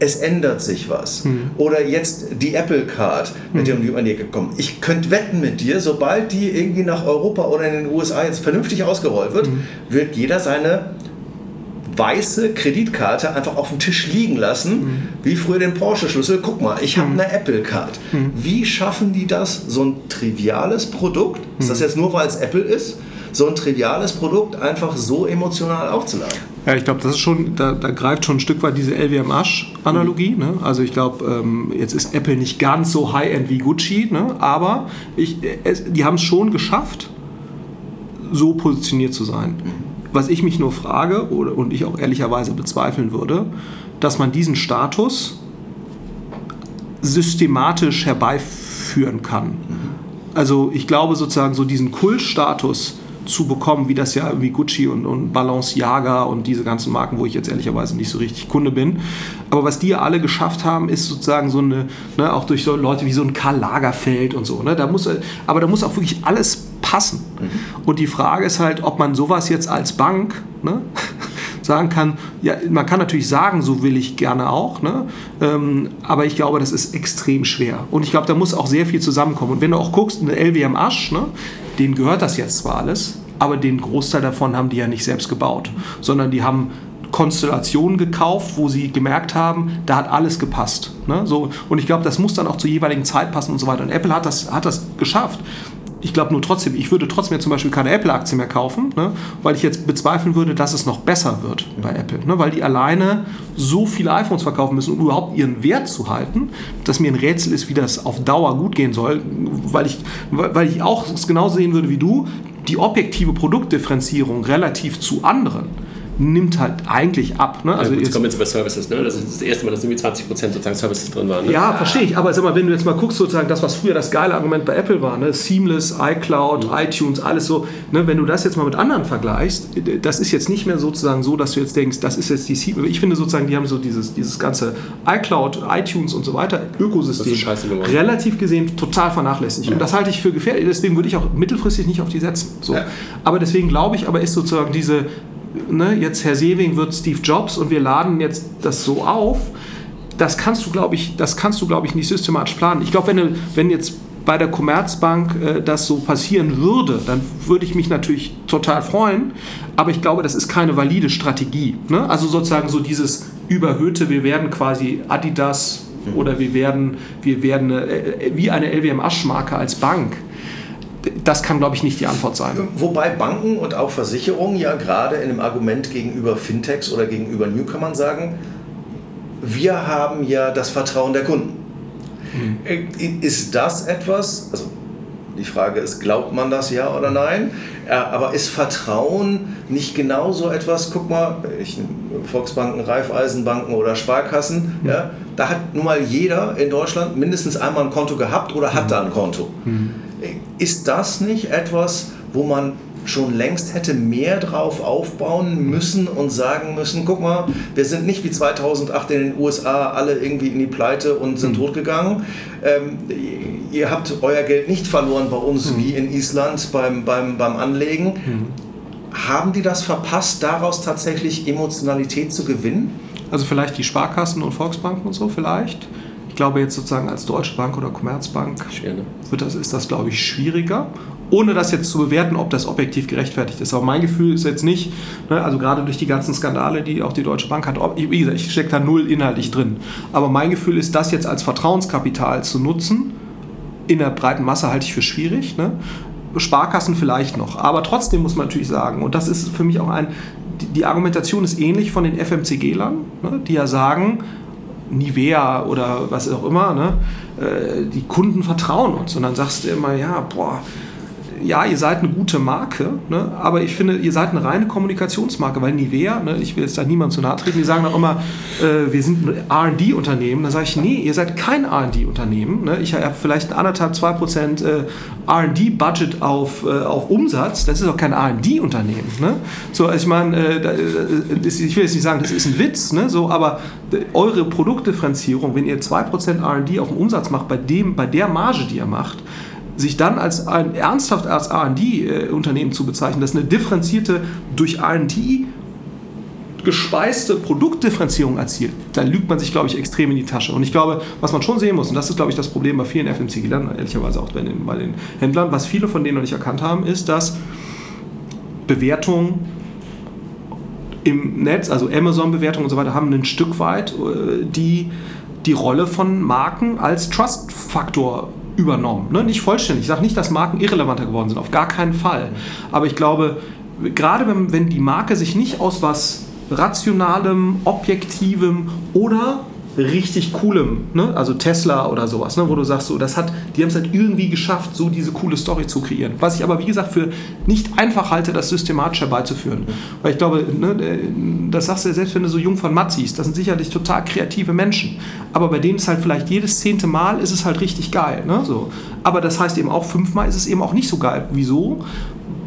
es ändert sich was. Mhm. Oder jetzt die Apple Card, mit der um die Ecke kommt. Ich könnte wetten mit dir, sobald die irgendwie nach Europa oder in den USA jetzt vernünftig ausgerollt wird, mhm. wird jeder seine weiße Kreditkarte einfach auf dem Tisch liegen lassen, mhm. wie früher den Porsche-Schlüssel. Guck mal, ich habe mhm. eine Apple-Card. Mhm. Wie schaffen die das, so ein triviales Produkt, ist das mhm. jetzt nur, weil es Apple ist, so ein triviales Produkt einfach so emotional aufzuladen. Ja, ich glaube, das ist schon, da, da, greift schon ein Stück weit diese LWM-Asch-Analogie. Ne? Also ich glaube, ähm, jetzt ist Apple nicht ganz so high-end wie Gucci, ne? aber ich, es, die haben es schon geschafft, so positioniert zu sein. Was ich mich nur frage, oder, und ich auch ehrlicherweise bezweifeln würde, dass man diesen Status systematisch herbeiführen kann. Also ich glaube sozusagen so diesen Kultstatus zu bekommen, wie das ja wie Gucci und, und Balenciaga und diese ganzen Marken, wo ich jetzt ehrlicherweise nicht so richtig Kunde bin. Aber was die ja alle geschafft haben, ist sozusagen so eine, ne, auch durch so Leute wie so ein Karl Lagerfeld und so. Ne, da muss, aber da muss auch wirklich alles passen. Mhm. Und die Frage ist halt, ob man sowas jetzt als Bank ne, sagen kann, ja, man kann natürlich sagen, so will ich gerne auch, ne? Ähm, aber ich glaube, das ist extrem schwer. Und ich glaube, da muss auch sehr viel zusammenkommen. Und wenn du auch guckst, eine LWM Asch, ne, denen gehört das jetzt zwar alles, aber den Großteil davon haben die ja nicht selbst gebaut, sondern die haben Konstellationen gekauft, wo sie gemerkt haben, da hat alles gepasst. Ne? So, und ich glaube, das muss dann auch zur jeweiligen Zeit passen und so weiter. Und Apple hat das, hat das geschafft. Ich glaube nur trotzdem, ich würde trotzdem jetzt zum Beispiel keine Apple-Aktie mehr kaufen, ne, weil ich jetzt bezweifeln würde, dass es noch besser wird bei Apple. Ne, weil die alleine so viele iPhones verkaufen müssen, um überhaupt ihren Wert zu halten, dass mir ein Rätsel ist, wie das auf Dauer gut gehen soll, weil ich, weil ich auch es genauso sehen würde wie du, die objektive Produktdifferenzierung relativ zu anderen nimmt halt eigentlich ab. Ne? Also ja, gut, jetzt kommen jetzt über Services. Ne? Das ist das erste Mal, dass irgendwie 20% sozusagen Services drin waren. Ne? Ja, verstehe ich. Aber sag mal, wenn du jetzt mal guckst, sozusagen das, was früher das geile Argument bei Apple war, ne? Seamless, iCloud, mhm. iTunes, alles so. Ne? Wenn du das jetzt mal mit anderen vergleichst, das ist jetzt nicht mehr sozusagen so, dass du jetzt denkst, das ist jetzt die Seamless. Ich finde sozusagen, die haben so dieses, dieses ganze iCloud, iTunes und so weiter Ökosystem relativ gesehen total vernachlässigt. Ja. Und das halte ich für gefährlich. Deswegen würde ich auch mittelfristig nicht auf die setzen. So. Ja. Aber deswegen glaube ich, aber ist sozusagen diese ne, jetzt Herr Sewing wird Steve Jobs und wir laden jetzt das so auf, das kannst du, glaube ich, das kannst du, glaube ich, nicht systematisch planen. Ich glaube, wenn, wenn jetzt bei der Commerzbank äh, das so passieren würde, dann würde ich mich natürlich total freuen. Aber ich glaube, das ist keine valide Strategie. Ne? Also sozusagen so dieses überhöhte, wir werden quasi Adidas mhm. oder wir werden, wir werden äh, wie eine LWM-Aschmarke als Bank das kann, glaube ich, nicht die Antwort sein. Wobei Banken und auch Versicherungen ja gerade in einem Argument gegenüber Fintechs oder gegenüber Newcomern sagen, wir haben ja das Vertrauen der Kunden. Mhm. Ist das etwas, also die Frage ist, glaubt man das ja oder nein? Aber ist Vertrauen nicht genauso etwas, guck mal, ich, Volksbanken, Raiffeisenbanken oder Sparkassen, mhm. ja, da hat nun mal jeder in Deutschland mindestens einmal ein Konto gehabt oder hat mhm. da ein Konto. Mhm. Ist das nicht etwas, wo man schon längst hätte mehr drauf aufbauen müssen und sagen müssen, guck mal, wir sind nicht wie 2008 in den USA alle irgendwie in die Pleite und sind mhm. totgegangen. Ähm, ihr habt euer Geld nicht verloren bei uns mhm. wie in Island beim, beim, beim Anlegen. Mhm. Haben die das verpasst, daraus tatsächlich Emotionalität zu gewinnen? Also vielleicht die Sparkassen und Volksbanken und so vielleicht. Ich glaube jetzt sozusagen als Deutsche Bank oder Commerzbank Schwer, ne? wird das, ist das, glaube ich, schwieriger. Ohne das jetzt zu bewerten, ob das objektiv gerechtfertigt ist. Aber mein Gefühl ist jetzt nicht, ne, also gerade durch die ganzen Skandale, die auch die Deutsche Bank hat, wie gesagt, ich stecke da null inhaltlich drin. Aber mein Gefühl ist, das jetzt als Vertrauenskapital zu nutzen, in der breiten Masse halte ich für schwierig. Ne? Sparkassen vielleicht noch. Aber trotzdem muss man natürlich sagen, und das ist für mich auch ein, die, Argumentation ist ähnlich von den FMCG-Lern, ne, die ja sagen, Nivea oder was auch immer, ne? Äh, die Kunden vertrauen uns. Und dann sagst du immer, ja, boah, ja, ihr seid eine gute Marke, ne? aber ich finde, ihr seid eine reine Kommunikationsmarke, weil Nivea, ne, ich will jetzt da niemand zu nahe treten, die sagen auch immer, äh, wir sind ein RD-Unternehmen. Da sage ich, nee, ihr seid kein RD-Unternehmen. Ne? Ich habe vielleicht anderthalb, zwei Prozent äh, RD-Budget auf, äh, auf Umsatz, das ist auch kein RD-Unternehmen. Ne? So, also ich meine, äh, äh, ich will jetzt nicht sagen, das ist ein Witz, ne? so, aber eure Produktdifferenzierung, wenn ihr 2% RD auf dem Umsatz macht, bei, dem, bei der Marge, die ihr macht, sich dann als ein ernsthaft als R&D-Unternehmen zu bezeichnen, das eine differenzierte durch R&D gespeiste Produktdifferenzierung erzielt, dann lügt man sich, glaube ich, extrem in die Tasche. Und ich glaube, was man schon sehen muss, und das ist, glaube ich, das Problem bei vielen FMCG-Ländern, ehrlicherweise auch bei den, bei den Händlern, was viele von denen noch nicht erkannt haben, ist, dass Bewertungen im Netz, also Amazon-Bewertungen und so weiter, haben ein Stück weit äh, die, die Rolle von Marken als Trust-Faktor übernommen. Ne? Nicht vollständig. Ich sage nicht, dass Marken irrelevanter geworden sind, auf gar keinen Fall. Aber ich glaube, gerade wenn, wenn die Marke sich nicht aus was Rationalem, Objektivem oder richtig coolem, ne? also Tesla oder sowas, ne? wo du sagst, so, das hat, die haben es halt irgendwie geschafft, so diese coole Story zu kreieren. Was ich aber, wie gesagt, für nicht einfach halte, das systematisch herbeizuführen. Weil ich glaube, ne, das sagst du ja selbst, wenn du so jung von Matt siehst, das sind sicherlich total kreative Menschen. Aber bei denen ist halt vielleicht jedes zehnte Mal ist es halt richtig geil. Ne? So. Aber das heißt eben auch, fünfmal ist es eben auch nicht so geil. Wieso?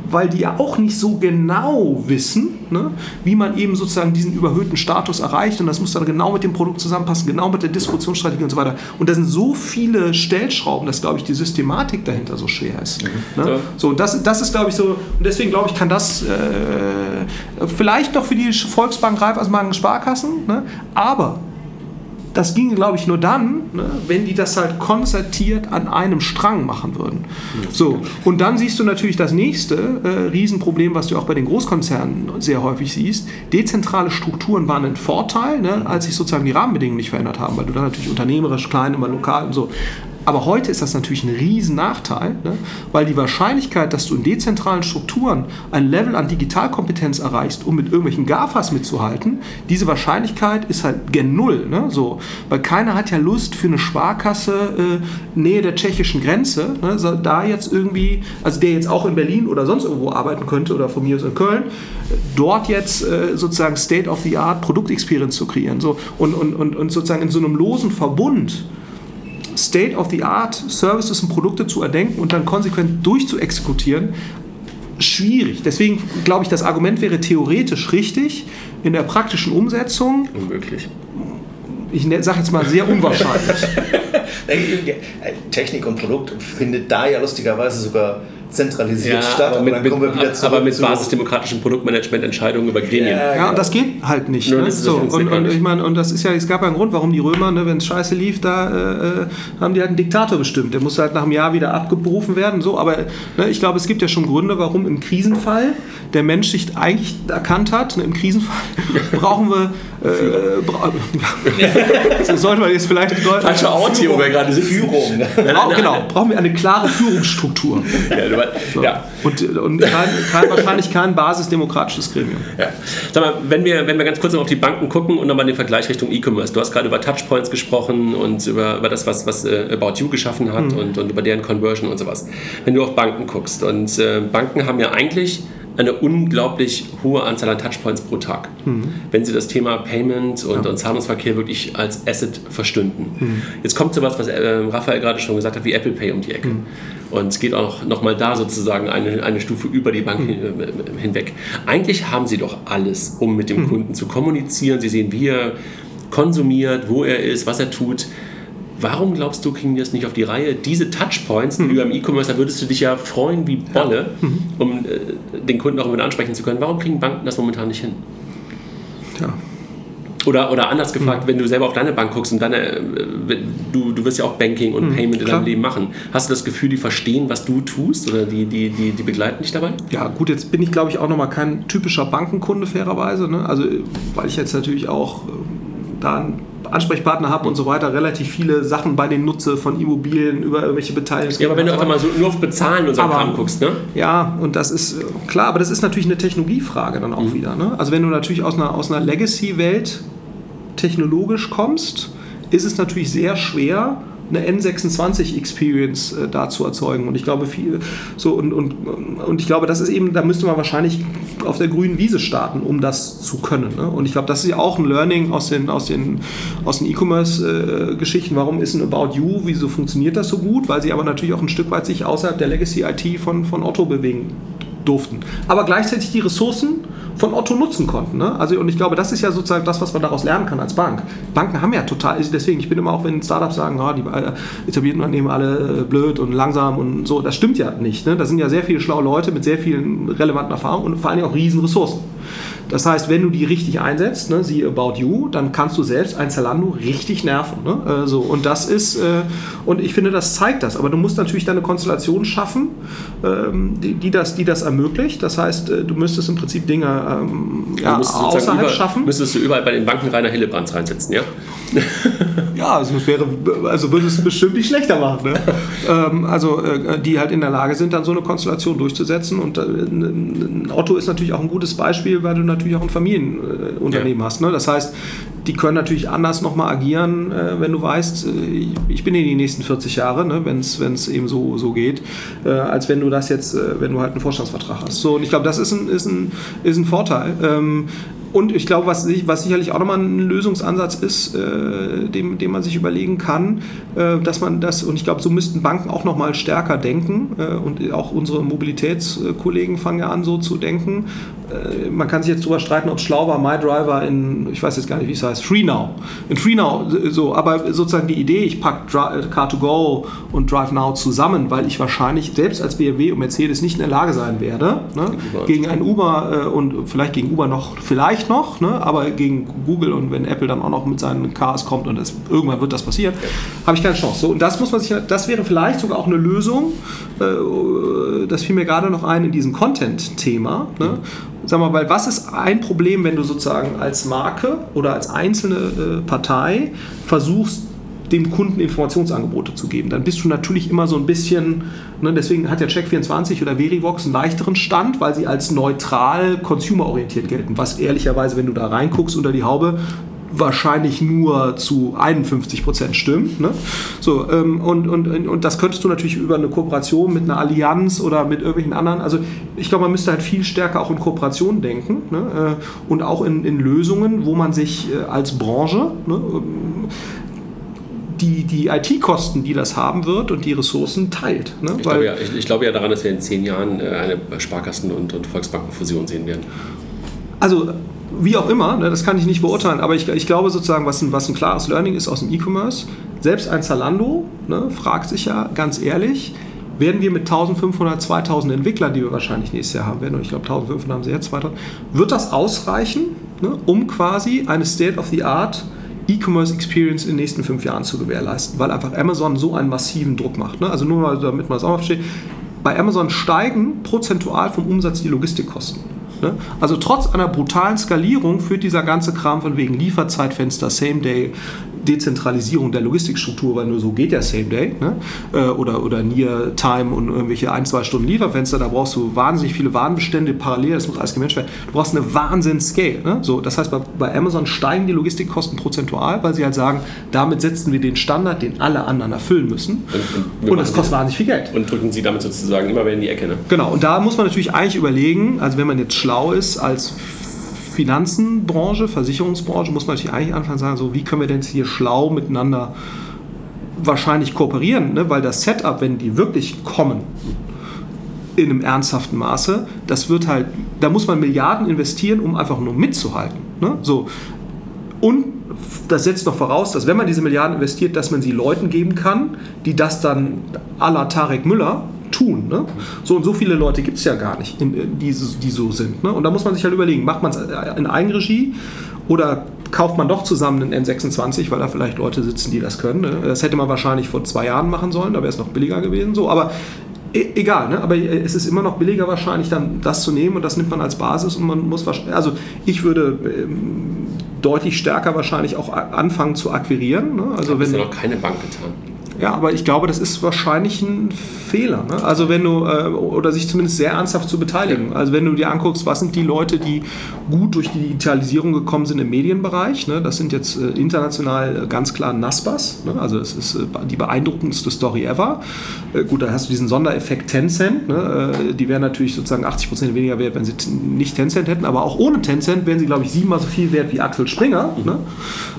Weil die ja auch nicht so genau wissen, ne, wie man eben sozusagen diesen überhöhten Status erreicht. Und das muss dann genau mit dem Produkt zusammenpassen, genau mit der Distributionsstrategie und so weiter. Und da sind so viele Stellschrauben, dass, glaube ich, die Systematik dahinter so schwer ist. Mhm. Ne? Ja. So, das, das ist, glaube ich, so, und deswegen, glaube ich, kann das äh, vielleicht noch für die Volksbank Raiffeisenbanken Sparkassen, ne, aber das ginge, glaube ich, nur dann, ne, wenn die das halt konzertiert an einem Strang machen würden. So, und dann siehst du natürlich das nächste äh, Riesenproblem, was du auch bei den Großkonzernen sehr häufig siehst. Dezentrale Strukturen waren ein Vorteil, ne, als sich sozusagen die Rahmenbedingungen nicht verändert haben, weil du dann natürlich unternehmerisch, klein, immer lokal und so. Aber heute ist das natürlich ein riesen Nachteil, ne? weil die Wahrscheinlichkeit, dass du in dezentralen Strukturen ein Level an Digitalkompetenz erreichst, um mit irgendwelchen GAFAs mitzuhalten, diese Wahrscheinlichkeit ist halt gen Null. Ne? So, weil keiner hat ja Lust für eine Sparkasse äh, Nähe der tschechischen Grenze, ne? so, da jetzt irgendwie, also der jetzt auch in Berlin oder sonst irgendwo arbeiten könnte oder von mir aus in Köln, dort jetzt äh, sozusagen State-of-the-Art Produktexperience zu kreieren. So, und, und, und, und sozusagen in so einem losen Verbund State-of-the-Art Services und Produkte zu erdenken und dann konsequent durchzuexekutieren, schwierig. Deswegen glaube ich, das Argument wäre theoretisch richtig, in der praktischen Umsetzung unmöglich. Ich ne-, sage jetzt mal sehr unwahrscheinlich. Technik und Produkt findet da ja lustigerweise sogar zentralisiert ja, statt. Aber mit, mit, aber mit basisdemokratischem Produktmanagement Entscheidungen über Gremien. Ja, ja, und das geht halt nicht. Ne? So, und, und, ich meine, und das ist ja, es gab ja einen Grund, warum die Römer, ne, wenn es scheiße lief, da äh, äh, haben die halt einen Diktator bestimmt. Der musste halt nach einem Jahr wieder abgerufen werden. So, aber ne, ich glaube, es gibt ja schon Gründe, warum im Krisenfall der Mensch sich eigentlich erkannt hat, ne, im Krisenfall brauchen wir äh, bra so sollte man jetzt vielleicht falsche Audio gerade Führung. Führung. genau, brauchen wir eine klare Führungsstruktur. Ja, so. ja. Und, und kein, kein, wahrscheinlich kein basisdemokratisches Gremium. Ja. Sag mal, wenn wir, wenn wir ganz kurz noch auf die Banken gucken und nochmal den Vergleich Richtung E-Commerce. Du hast gerade über Touchpoints gesprochen und über, über das, was, was uh, About You geschaffen hat mhm. und, und über deren Conversion und sowas. Wenn du auf Banken guckst und äh, Banken haben ja eigentlich eine unglaublich hohe Anzahl an Touchpoints pro Tag, mhm. wenn sie das Thema Payment und, ja. und, Zahlungsverkehr wirklich als Asset verstünden. Mhm. Jetzt kommt so was, was äh, Raphael gerade schon gesagt hat, wie Apple Pay um die Ecke. Mhm. Und es geht auch nochmal da sozusagen eine, eine Stufe über die Bank mhm. äh, hinweg. Eigentlich haben sie doch alles, um mit dem mhm. Kunden zu kommunizieren. Sie sehen, wie er konsumiert, wo er ist, was er tut. Warum glaubst du, kriegen wir es nicht auf die Reihe? Diese Touchpoints, mhm. die du im E-Commerce, da würdest du dich ja freuen wie Bolle, ja. mhm. um äh, den Kunden auch immer ansprechen zu können. Warum kriegen Banken das momentan nicht hin? Ja. Oder, oder anders gefragt, mhm. wenn du selber auf deine Bank guckst und deine, äh, du, du wirst ja auch Banking und mhm, Payment in deinem Leben machen. Hast du das Gefühl, die verstehen, was du tust oder die, die, die, die begleiten dich dabei? Ja, gut, jetzt bin ich glaube ich auch nochmal kein typischer Bankenkunde fairerweise. Ne? Also, weil ich jetzt natürlich auch äh, da Ansprechpartner habe und so weiter, relativ viele Sachen bei den Nutze von Immobilien über irgendwelche Beteiligungen. Ja, aber wenn du einfach mal so nur auf Bezahlen und so Kram guckst, ne? Ja, und das ist klar, aber das ist natürlich eine Technologiefrage dann auch mhm. wieder. Ne? Also wenn du natürlich aus einer, aus einer Legacy-Welt technologisch kommst, ist es natürlich sehr schwer, eine N26-Experience äh, da zu erzeugen. Und ich glaube, viel, so und, und, und ich glaube, das ist eben, da müsste man wahrscheinlich auf der grünen Wiese starten, um das zu können. Ne? Und ich glaube, das ist ja auch ein Learning aus den, aus den, aus den E-Commerce-Geschichten. Äh, Warum ist ein About You? Wieso funktioniert das so gut? Weil sie aber natürlich auch ein Stück weit sich außerhalb der Legacy-IT von, von Otto bewegen durften. Aber gleichzeitig die Ressourcen von Otto nutzen konnten. Ne? Also, und ich glaube, das ist ja sozusagen das, was man daraus lernen kann als Bank. Banken haben ja total, deswegen, ich bin immer auch, wenn Startups sagen, oh, die äh, etablierten Unternehmen alle äh, blöd und langsam und so, das stimmt ja nicht. Ne? Da sind ja sehr viele schlaue Leute mit sehr vielen relevanten Erfahrungen und vor Dingen auch riesen Ressourcen. Das heißt, wenn du die richtig einsetzt, ne, sie About You, dann kannst du selbst ein Zalando richtig nerven. Ne? Äh, so, und das ist, äh, und ich finde, das zeigt das. Aber du musst natürlich dann eine Konstellation schaffen, ähm, die, die, das, die das ermöglicht. Das heißt, äh, du müsstest im Prinzip Dinge ähm, ja, außerhalb über, schaffen. Müsstest du überall bei den Banken Rainer Hillebrands reinsetzen, ja? ja, also, es wäre, also würde es bestimmt nicht schlechter machen. Ne? ähm, also, äh, die halt in der Lage sind, dann so eine Konstellation durchzusetzen. Und äh, Otto ist natürlich auch ein gutes Beispiel, weil du natürlich auch ein Familienunternehmen ja. hast. Ne? Das heißt, die können natürlich anders nochmal agieren, äh, wenn du weißt, äh, ich bin in die nächsten 40 Jahre, ne, wenn es eben so, so geht, äh, als wenn du das jetzt, äh, wenn du halt einen Vorstandsvertrag hast. So, und ich glaube, das ist ein, ist ein, ist ein Vorteil. Ähm, und ich glaube, was, was sicherlich auch nochmal ein Lösungsansatz ist, äh, dem, dem man sich überlegen kann, äh, dass man das, und ich glaube, so müssten Banken auch nochmal stärker denken äh, und auch unsere Mobilitätskollegen fangen ja an, so zu denken. Äh, man kann sich jetzt darüber streiten, ob es schlau war, MyDriver in, ich weiß jetzt gar nicht, wie es heißt, FreeNow. In FreeNow, so, aber sozusagen die Idee, ich packe Car2Go und DriveNow zusammen, weil ich wahrscheinlich selbst als BMW und Mercedes nicht in der Lage sein werde, ne, gegen ein Uber äh, und vielleicht gegen Uber noch, vielleicht noch, ne? aber gegen Google und wenn Apple dann auch noch mit seinen Cars kommt und das, irgendwann wird das passieren, ja. habe ich keine Chance. So, und das muss man sich, das wäre vielleicht sogar auch eine Lösung. Äh, das fiel mir gerade noch ein in diesem Content-Thema. Ne? Mhm. Sag mal, weil was ist ein Problem, wenn du sozusagen als Marke oder als einzelne äh, Partei versuchst, dem Kunden Informationsangebote zu geben. Dann bist du natürlich immer so ein bisschen, ne, deswegen hat ja Check24 oder Verivox einen leichteren Stand, weil sie als neutral consumerorientiert gelten, was ehrlicherweise, wenn du da reinguckst unter die Haube, wahrscheinlich nur zu 51 Prozent stimmt. Ne? So, ähm, und, und, und das könntest du natürlich über eine Kooperation mit einer Allianz oder mit irgendwelchen anderen, also ich glaube, man müsste halt viel stärker auch in Kooperation denken ne? äh, und auch in, in Lösungen, wo man sich äh, als Branche ne, ähm, die, die IT-Kosten, die das haben wird und die Ressourcen teilt. Ne? Ich, glaube ja, ich, ich, glaube ja daran, dass wir in zehn Jahren äh, eine Sparkassen- und, und Volksbankenfusion sehen werden. Also wie auch immer, ne, das kann ich nicht beurteilen, aber ich, ich glaube sozusagen, was ein, was ein klares Learning ist aus dem E-Commerce, selbst ein Zalando ne, fragt sich ja ganz ehrlich, werden wir mit 1500, 2000 Entwicklern, die wir wahrscheinlich nächstes Jahr haben werden, und ich glaube 1500 haben sie jetzt, 2000, wird das ausreichen, ne, um quasi eine State-of-the-Art E-Commerce Experience in den nächsten fünf Jahren zu gewährleisten, weil einfach Amazon so einen massiven Druck macht. Ne? Also nur mal, damit man das auch mal versteht, bei Amazon steigen prozentual vom Umsatz die Logistikkosten. Ne? Also trotz einer brutalen Skalierung führt dieser ganze Kram von wegen Lieferzeitfenster, Same Day, Dezentralisierung der Logistikstruktur, weil nur so geht ja Same Day ne? Äh, oder, oder Near Time und irgendwelche ein, zwei Stunden Lieferfenster, da brauchst du wahnsinnig viele Warenbestände parallel, das muss alles gemanagt werden. Du brauchst eine Wahnsinn-Scale. Ne? So, das heißt, bei, bei Amazon steigen die Logistikkosten prozentual, weil sie halt sagen, damit setzen wir den Standard, den alle anderen erfüllen müssen. Und, und, und das kostet wahnsinnig viel Geld. Und drücken sie damit sozusagen immer wieder in die Ecke. Ne? Genau, und da muss man natürlich eigentlich überlegen, also wenn man jetzt schlau ist als Finanzenbranche, Versicherungsbranche, muss man natürlich eigentlich anfangen zu sagen, so, wie können wir denn hier schlau miteinander wahrscheinlich kooperieren, ne? weil das Setup, wenn die wirklich kommen, in einem ernsthaften Maße, das wird halt, da muss man Milliarden investieren, um einfach nur mitzuhalten. Ne? So. Und das setzt noch voraus, dass wenn man diese Milliarden investiert, dass man sie Leuten geben kann, die das dann à la Tarek Müller tun. Ne? So und so viele Leute gibt es ja gar nicht, in, die, die so sind. Ne? Und da muss man sich halt überlegen, macht man es in Eigenregie oder kauft man doch zusammen einen N26, weil da vielleicht Leute sitzen, die das können. Ne? Das hätte man wahrscheinlich vor zwei Jahren machen sollen, da wäre es noch billiger gewesen. So, aber e egal, ne? aber es ist immer noch billiger wahrscheinlich dann das zu nehmen und das nimmt man als Basis und man muss wahrscheinlich, also ich würde ähm, deutlich stärker wahrscheinlich auch anfangen zu akquirieren. Ne? Also das wenn, ja noch keine Bank getan. Ja, aber ich glaube, das ist wahrscheinlich ein Fehler. Ne? Also wenn du, äh, oder sich zumindest sehr ernsthaft zu beteiligen. Also wenn du dir anguckst, was sind die Leute, die gut durch die Digitalisierung gekommen sind im Medienbereich. Ne? Das sind jetzt äh, international äh, ganz klar NASPAs. Ne? Also es ist äh, die beeindruckendste Story ever. Äh, gut, da hast du diesen Sondereffekt Tencent. Ne? Äh, die wären natürlich sozusagen 80% weniger wert, wenn sie nicht Tencent hätten. Aber auch ohne Tencent wären sie, glaube ich, siebenmal so viel wert wie Axel Springer. Mhm. Ne?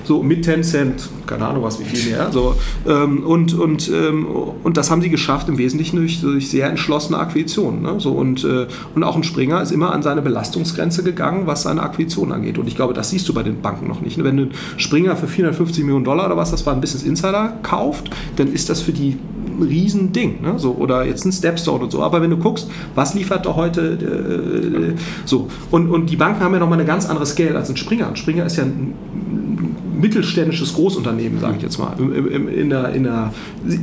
So mit Tencent, keine Ahnung was, wie viel mehr. So, ähm, und und, und, ähm, und das haben sie geschafft im Wesentlichen durch, durch sehr entschlossene Akquisitionen. Ne? So, und, äh, und auch ein Springer ist immer an seine Belastungsgrenze gegangen, was seine Akquisition angeht. Und ich glaube, das siehst du bei den Banken noch nicht. Ne? Wenn du einen Springer für 450 Millionen Dollar oder was das war, ein Business Insider kauft, dann ist das für die ein Riesending. Ne? So, oder jetzt ein Stepstone und so. Aber wenn du guckst, was liefert da heute äh, so. Und, und die Banken haben ja nochmal eine ganz andere Scale als ein Springer. Ein Springer ist ja ein mittelständisches Großunternehmen, sage ich jetzt mal. In der, in, der,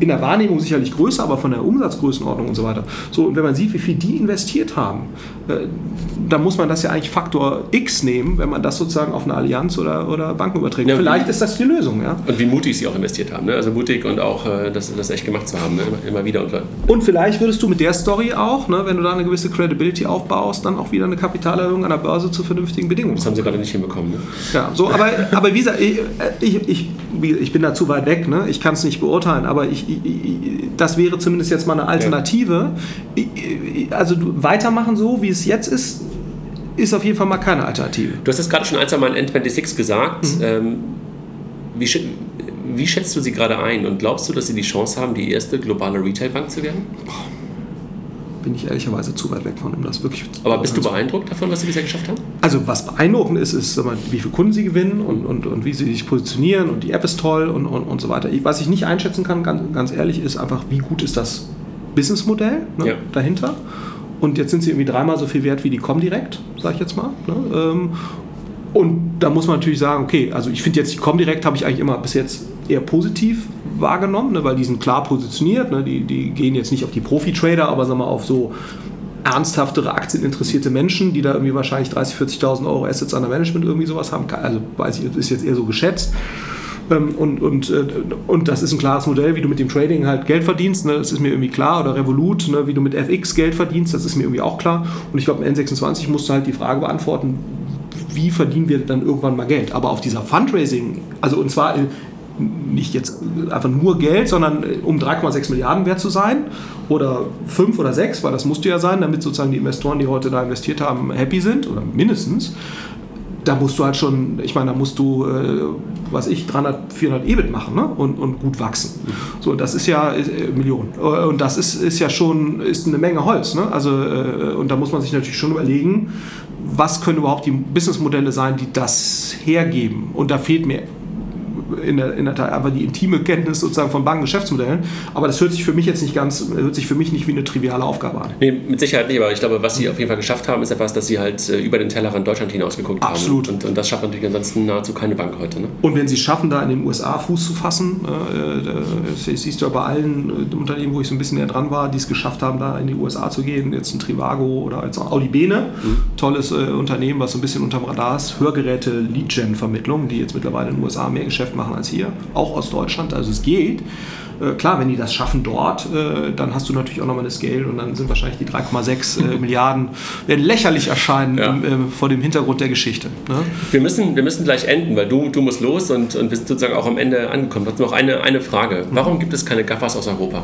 in der Wahrnehmung sicherlich größer, aber von der Umsatzgrößenordnung und so weiter. So, und wenn man sieht, wie viel die investiert haben, äh, dann muss man das ja eigentlich Faktor X nehmen, wenn man das sozusagen auf eine Allianz oder, oder Banken überträgt. Ja, Vielleicht ist das die Lösung. Ja? Und wie mutig sie auch investiert haben. Ne? Also mutig und auch äh, das, das echt gemacht zu haben, ne? immer, immer, wieder. Und, und vielleicht würdest du mit der Story auch, ne, wenn du da eine gewisse Credibility aufbaust, dann auch wieder eine Kapitalerhöhung an der Börse zu vernünftigen Bedingungen. Das haben sie gerade nicht hinbekommen. Ne? Ja, so, aber, aber wie gesagt, ich, ich, ich, ich bin da zu weit weg, ne? ich kann es nicht beurteilen, aber ich, ich, das wäre zumindest jetzt mal eine Alternative. Ja. Also weitermachen so, wie es jetzt ist, ist auf jeden Fall mal keine Alternative. Du hast es gerade schon ein, zwei Mal in N26 gesagt. Mhm. Ähm, wie, wie, schätzt du sie gerade ein und glaubst du, dass sie die Chance haben, die erste globale Retailbank zu werden? Bin ich ehrlicherweise zu weit weg von, um das wirklich Aber bist du beeindruckt davon, was sie bisher geschafft haben? Also, was beeindruckend ist, ist, wie viele Kunden sie gewinnen und, und, und wie sie sich positionieren und die App ist toll und, und, und so weiter. Was ich nicht einschätzen kann, ganz, ganz ehrlich, ist einfach, wie gut ist das Businessmodell ne, ja. dahinter und jetzt sind sie irgendwie dreimal so viel wert wie die Comdirect, sage ich jetzt mal. Ne? Ähm, und da muss man natürlich sagen, okay, also ich finde jetzt die Comdirect habe ich eigentlich immer bis jetzt eher positiv wahrgenommen, ne, weil die sind klar positioniert. Ne, die, die gehen jetzt nicht auf die Profi-Trader, aber sagen wir auf so ernsthaftere aktieninteressierte Menschen, die da irgendwie wahrscheinlich 30.000, 40.000 Euro Assets under Management irgendwie sowas haben. Also weiß ich, ist jetzt eher so geschätzt. Ähm, und, und, äh, und das ist ein klares Modell, wie du mit dem Trading halt Geld verdienst, ne? das ist mir irgendwie klar. Oder Revolut, ne? wie du mit FX Geld verdienst, das ist mir irgendwie auch klar. Und ich glaube, im N26 musst du halt die Frage beantworten, wie verdienen wir dann irgendwann mal Geld? Aber auf dieser Fundraising, also und zwar nicht jetzt einfach nur Geld, sondern äh, um 3,6 Milliarden wert zu sein oder 5 oder 6, weil das musste ja sein, damit sozusagen die Investoren, die heute da investiert haben, happy sind oder mindestens da musst du halt schon, ich meine, da musst du, äh, was ich, 300, 400 EBIT machen ne? und, und gut wachsen. So, das ist ja äh, Millionen. Äh, und das ist, ist ja schon ist eine Menge Holz. Ne? Also, äh, und da muss man sich natürlich schon überlegen, was können überhaupt die Businessmodelle sein, die das hergeben. Und da fehlt mir in der, in der Tat einfach die intime Kenntnis sozusagen von Bankengeschäftsmodellen. Aber das hört sich für mich jetzt nicht ganz, hört sich für mich nicht wie eine triviale Aufgabe an. Nee, mit Sicherheit nicht, aber ich glaube, was sie auf jeden Fall geschafft haben, ist etwas, dass sie halt äh, über den Tellerrand Deutschland hinausgeguckt haben. Absolut. Und, das schafft natürlich ansonsten nahezu keine Bank heute. Ne? Und wenn sie es schaffen, da in den USA Fuß zu fassen, äh, das siehst du ja bei allen äh, Unternehmen, wo ich so ein bisschen näher dran war, die es geschafft haben, da in die USA zu gehen, jetzt ein Trivago oder auch Audi Bene, mhm. tolles äh, Unternehmen, was so ein bisschen unterm Radar ist, Hörgeräte Lead-Gen-Vermittlung, die jetzt mittlerweile in den USA mehr Geschäft machen als hier auch aus Deutschland, also es geht. Äh, klar, wenn die das schaffen dort, äh, dann hast du natürlich auch nochmal eine Scale und dann sind wahrscheinlich die 3,6 äh, Milliarden werden lächerlich erscheinen ja. im, vor dem Hintergrund der Geschichte. Ne? Wir, müssen, wir müssen gleich enden, weil du, du musst los und, und wir sind sozusagen auch am Ende angekommen. Hast noch eine, eine Frage. Warum gibt es keine Gaffers aus Europa?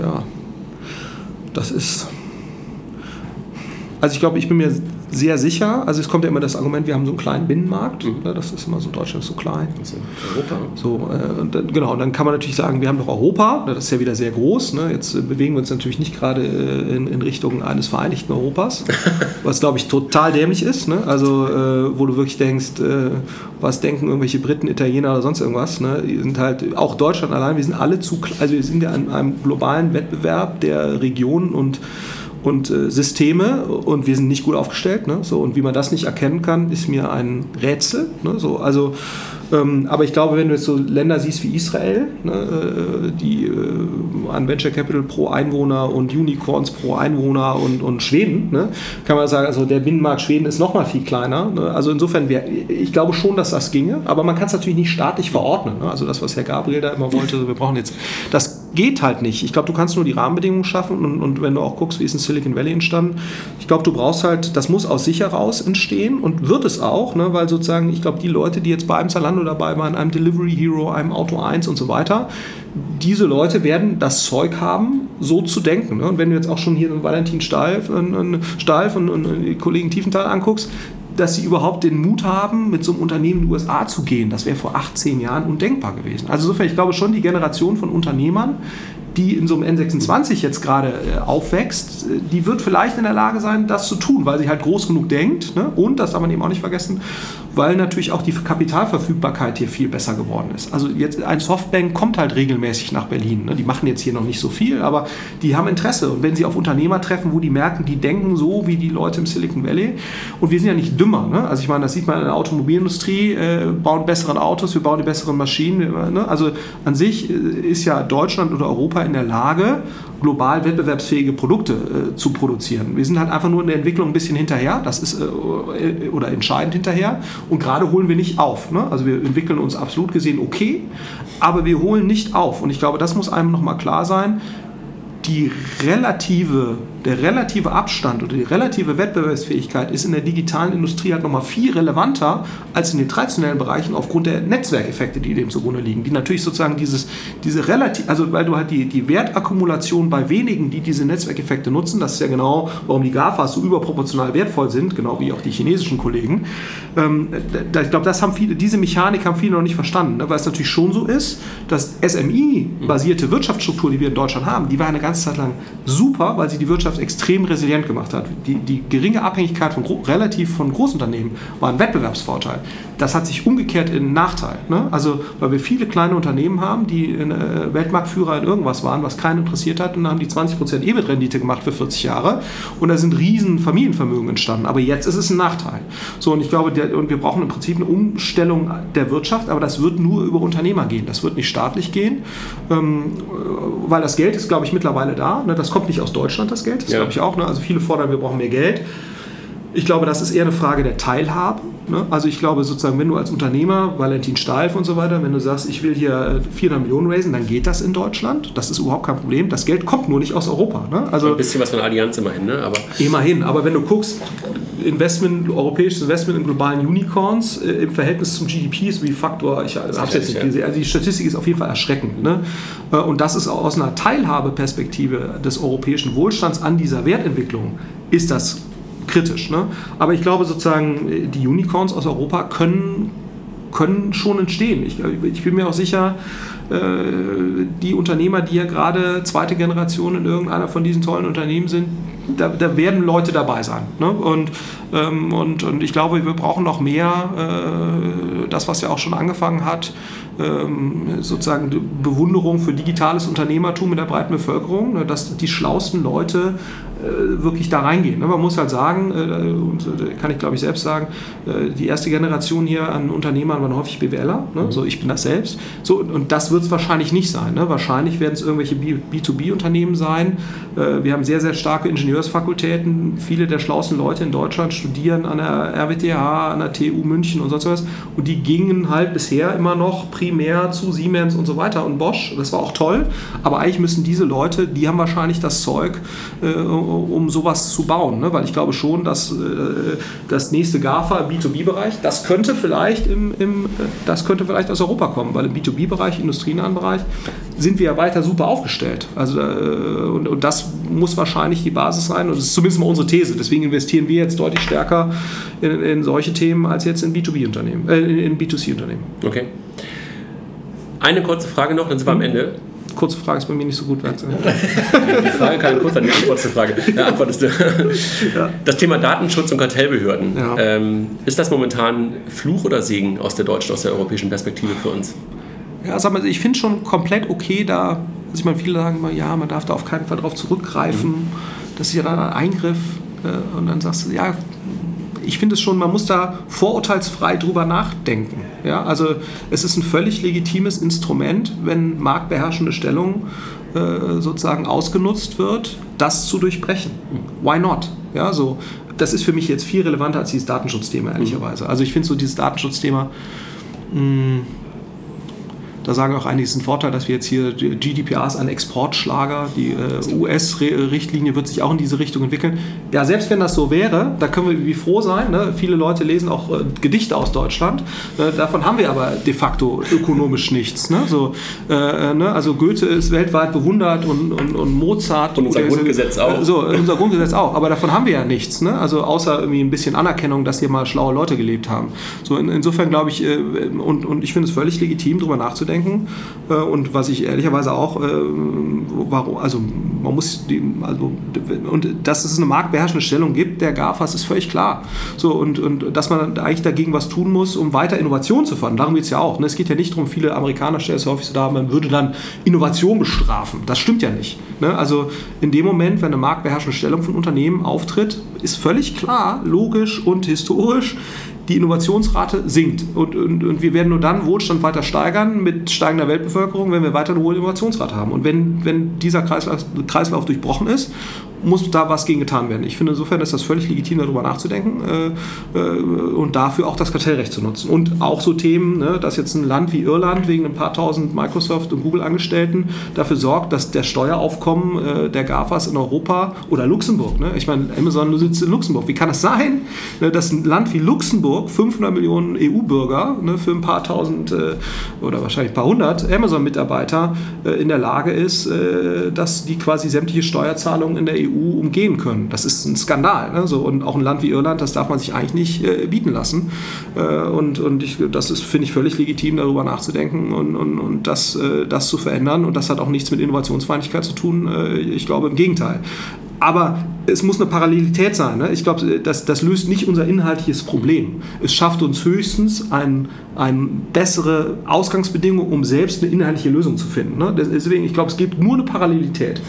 Ja, das ist. Also ich glaube, ich bin mir sehr sicher. Also es kommt ja immer das Argument, wir haben so einen kleinen Binnenmarkt. Mhm. Ne, das ist immer so, Deutschland ist so klein. Also Europa. So, äh, und dann, genau, und dann kann man natürlich sagen, wir haben doch Europa, ne, das ist ja wieder sehr groß. Ne? Jetzt äh, bewegen wir uns natürlich nicht gerade äh, in, in, Richtung eines vereinigten Europas, was glaube ich total dämlich ist. Ne? Also äh, wo du wirklich denkst, äh, was denken irgendwelche Briten, Italiener oder sonst irgendwas. Ne? Die sind halt, auch Deutschland allein, wir sind alle zu, also wir sind ja in einem globalen Wettbewerb der Regionen und und äh, Systeme und wir sind nicht gut aufgestellt. Ne? So, und wie man das nicht erkennen kann, ist mir ein Rätsel. Ne? So, also ähm, aber ich glaube, wenn du jetzt so Länder siehst wie Israel, ne, äh, die äh, an Venture Capital pro Einwohner und Unicorns pro Einwohner und, und Schweden, ne, kann man sagen, also der Binnenmarkt Schweden ist noch mal viel kleiner. Ne? Also insofern, wär, ich glaube schon, dass das ginge, aber man kann es natürlich nicht staatlich verordnen. Ne? Also das, was Herr Gabriel da immer wollte, also wir brauchen jetzt, das geht halt nicht. Ich glaube, du kannst nur die Rahmenbedingungen schaffen und, und wenn du auch guckst, wie ist in Silicon Valley entstanden, ich glaube, du brauchst halt, das muss aus sich heraus entstehen und wird es auch, ne? weil sozusagen, ich glaube, die Leute, die jetzt bei einem Zalando dabei waren, einem Delivery Hero, einem Auto 1 und so weiter, diese Leute werden das Zeug haben, so zu denken. Ne? Und wenn du jetzt auch schon hier Valentin Steif, äh, Steif und, und die Kollegen Tiefenthal anguckst, dass sie überhaupt den Mut haben, mit so einem Unternehmen in die USA zu gehen. Das wäre vor 18 Jahren undenkbar gewesen. Also insofern, ich glaube schon, die Generation von Unternehmern, die in so einem N26 jetzt gerade äh, aufwächst, äh, die wird vielleicht in der Lage sein, das zu tun, weil sie halt groß genug denkt. Ne? Und, das darf man eben auch nicht vergessen, weil natürlich auch die Kapitalverfügbarkeit hier viel besser geworden ist. Also jetzt ein Softbank kommt halt regelmäßig nach Berlin. Ne? Die machen jetzt hier noch nicht so viel, aber die haben Interesse. Und wenn sie auf Unternehmer treffen, wo die merken, die denken so wie die Leute im Silicon Valley. Und wir sind ja nicht dümmer. Ne? Also ich meine, das sieht man in der Automobilindustrie, äh, bauen bessere Autos, wir bauen die besseren Maschinen. Ne? Also an sich äh, ist ja Deutschland oder Europa in der Lage, global wettbewerbsfähige Produkte äh, zu produzieren. Wir sind halt einfach nur in der Entwicklung ein bisschen hinterher, das ist äh, oder entscheidend hinterher und gerade holen wir nicht auf. Ne? Also wir entwickeln uns absolut gesehen okay, aber wir holen nicht auf und ich glaube, das muss einem nochmal klar sein. Die relative der relative Abstand oder die relative Wettbewerbsfähigkeit ist in der digitalen Industrie halt nochmal viel relevanter als in den traditionellen Bereichen aufgrund der Netzwerkeffekte, die dem zugrunde liegen. Die natürlich sozusagen dieses, diese relativ, also weil du halt die, die Wertakkumulation bei wenigen, die diese Netzwerkeffekte nutzen, das ist ja genau, warum die GAFAs so überproportional wertvoll sind, genau wie auch die chinesischen Kollegen. Ähm, ich glaube, das haben viele, diese Mechanik haben viele noch nicht verstanden, ne? weil es natürlich schon so ist, dass SMI-basierte Wirtschaftsstruktur, die wir in Deutschland haben, die war eine ganze Zeit lang super, weil sie die Wirtschaft extrem resilient gemacht hat. Die, die geringe Abhängigkeit von relativ von Großunternehmen war ein Wettbewerbsvorteil. Das hat sich umgekehrt in einen Nachteil. Ne? Also, weil wir viele kleine Unternehmen haben, die äh, Weltmarktführer in irgendwas waren, was keinen interessiert hat, und dann haben die 20% EBIT-Rendite gemacht für 40 Jahre und da sind riesen Familienvermögen entstanden. Aber jetzt ist es ein Nachteil. So, und ich glaube, der, und wir brauchen im Prinzip eine Umstellung der Wirtschaft, aber das wird nur über Unternehmer gehen. Das wird nicht staatlich gehen, ähm, weil das Geld ist, glaube ich, mittlerweile da. Ne? Das kommt nicht aus Deutschland, das Geld. Das ja. glaube ich auch. Ne? Also viele fordern, wir brauchen mehr Geld. Ich glaube, das ist eher eine Frage der Teilhabe. Ne? Also ich glaube sozusagen, wenn du als Unternehmer, Valentin Steif und so weiter, wenn du sagst, ich will hier 400 Millionen raisen, dann geht das in Deutschland. Das ist überhaupt kein Problem. Das Geld kommt nur nicht aus Europa. Ne? Also ein bisschen was von Allianz immerhin, ne? Aber immerhin. Aber wenn du guckst, Investment, europäisches Investment in globalen Unicorns äh, im Verhältnis zum GDP ist wie Faktor, ich habe es jetzt nicht gesehen, also die Statistik ist auf jeden Fall erschreckend. Ne? Äh, und das ist aus einer Teilhabeperspektive des europäischen Wohlstands an dieser Wertentwicklung, ist das kritisch. Ne? Aber ich glaube sozusagen, die Unicorns aus Europa können, können schon entstehen. Ich, ich bin mir auch sicher, äh, die Unternehmer, die ja gerade zweite Generation in irgendeiner von diesen tollen Unternehmen sind, da, da werden Leute dabei sein. Ne? Und, ähm, und, und ich glaube, wir brauchen noch mehr, äh, das, was ja auch schon angefangen hat, ähm, sozusagen Bewunderung für digitales Unternehmertum in der breiten Bevölkerung, ne? dass die schlausten Leute äh, wirklich da reingehen. Man muss halt sagen, äh, und äh, kann ich glaube ich selbst sagen, die erste Generation hier an Unternehmern waren häufig BWLer, ne? Mhm. so ich bin das selbst. So, und das wird es wahrscheinlich nicht sein. Ne? Wahrscheinlich werden es irgendwelche B2B-Unternehmen sein. Wir haben sehr, sehr starke Ingenieursfakultäten. Viele der schlauesten Leute in Deutschland studieren an der RWTH, an der TU München und sonst was. Und die gingen halt bisher immer noch primär zu Siemens und so weiter und Bosch. Das war auch toll. Aber eigentlich müssen diese Leute, die haben wahrscheinlich das Zeug, um sowas zu bauen. Ne? Weil ich glaube schon, dass äh, das nächste GAFA im B2B-Bereich, das könnte vielleicht im, im, das könnte vielleicht aus Europa kommen, weil im B2B-Bereich, industrienahen Bereich, sind wir ja weiter super aufgestellt. Also, äh, und, und das muss wahrscheinlich die Basis sein. Und das ist zumindest mal unsere These. Deswegen investieren wir jetzt deutlich stärker in, in solche Themen als jetzt in B2B-Unternehmen, äh, in B2C-Unternehmen. Okay. Eine kurze Frage noch, dann sind wir am Ende kurze Frage ist bei mir nicht so gut die Frage kann kurz sein, die Antwort zur Frage. Ja, antwortest du. Ja. Das Thema Datenschutz und Kartellbehörden. Ja. Ähm, ist das momentan Fluch oder Segen aus der deutschen, aus der europäischen Perspektive für uns? Ja, sag mal, ich finde schon komplett okay da, also ich meine, viele sagen immer, ja, man darf da auf keinen Fall drauf zurückgreifen. Mhm. Das ist ja dann ein Eingriff. Äh, und dann sagst du, ja, ich finde es schon, man muss da vorurteilsfrei drüber nachdenken. Ja, also es ist ein völlig legitimes Instrument, wenn marktbeherrschende Stellung äh, sozusagen ausgenutzt wird, das zu durchbrechen. Why not? Ja, so, das ist für mich jetzt viel relevanter als dieses Datenschutzthema, ehrlicherweise. Also ich finde so dieses Datenschutzthema, mh, mm, da sagen auch einige, es ist ein Vorteil, dass wir jetzt hier GDPR ist ein Exportschlager. Die äh, US-Richtlinie wird sich auch in diese Richtung entwickeln. Ja, selbst wenn das so wäre, da können wir wie froh sein. Ne? Viele Leute lesen auch äh, Gedichte aus Deutschland. Äh, davon haben wir aber de facto ökonomisch nichts. Ne? So, äh, ne? Also Goethe ist weltweit bewundert und, und, und Mozart. Und unser und, Grundgesetz auch. So, unser Grundgesetz auch. Aber davon haben wir ja nichts. Ne? Also außer irgendwie ein bisschen Anerkennung, dass hier mal schlaue Leute gelebt haben. So in, insofern glaube ich, äh, und, und ich finde es völlig legitim, darüber nachzudenken, nachzudenken. Äh, und was ich ehrlicherweise auch, äh, warum, also man muss, die, also, und dass es eine marktbeherrschende Stellung gibt, der GAFAs ist völlig klar. So, und, und dass man eigentlich dagegen was tun muss, um weiter Innovation zu fördern. Darum geht es ja auch. Ne? Es geht ja nicht darum, viele Amerikaner stellen es häufig so dar, man würde dann Innovation bestrafen. Das stimmt ja nicht. Ne? Also in dem Moment, wenn eine marktbeherrschende Stellung von Unternehmen auftritt, ist völlig klar, logisch und historisch, die Innovationsrate sinkt. Und, und, und, wir werden nur dann Wohlstand weiter steigern mit steigender Weltbevölkerung, wenn wir weiter eine hohe Innovationsrate haben. Und wenn, wenn dieser Kreislauf, Kreislauf durchbrochen ist, muss da was gegen getan werden. Ich finde insofern ist das völlig legitim, darüber nachzudenken äh, äh, und dafür auch das Kartellrecht zu nutzen. Und auch so Themen, ne, dass jetzt ein Land wie Irland wegen ein paar tausend Microsoft- und Google-Angestellten dafür sorgt, dass der Steueraufkommen äh, der GAFAs in Europa oder Luxemburg, ne, ich meine, Amazon sitzt in Luxemburg, wie kann das sein, ne, dass ein Land wie Luxemburg 500 Millionen EU-Bürger ne, für ein paar tausend äh, oder wahrscheinlich ein paar hundert Amazon-Mitarbeiter äh, in der Lage ist, dass die quasi sämtliche Steuerzahlungen in der EU EU umgehen können. Das ist ein Skandal. Ne? So, und auch ein Land wie Irland, das darf man sich eigentlich nicht äh, bieten lassen. Äh, und und ich, das ist, finde ich, völlig legitim, darüber nachzudenken und, und, und das, äh, das zu verändern. Und das hat auch nichts mit Innovationsfeindlichkeit zu tun. Äh, ich glaube im Gegenteil. Aber es muss eine Parallelität sein. Ne? Ich glaube, das, das löst nicht unser inhaltliches Problem. Es schafft uns höchstens ein, ein bessere Ausgangsbedingungen, um selbst eine inhaltliche Lösung zu finden. Ne? Deswegen, ich glaube, es gibt nur eine Parallelität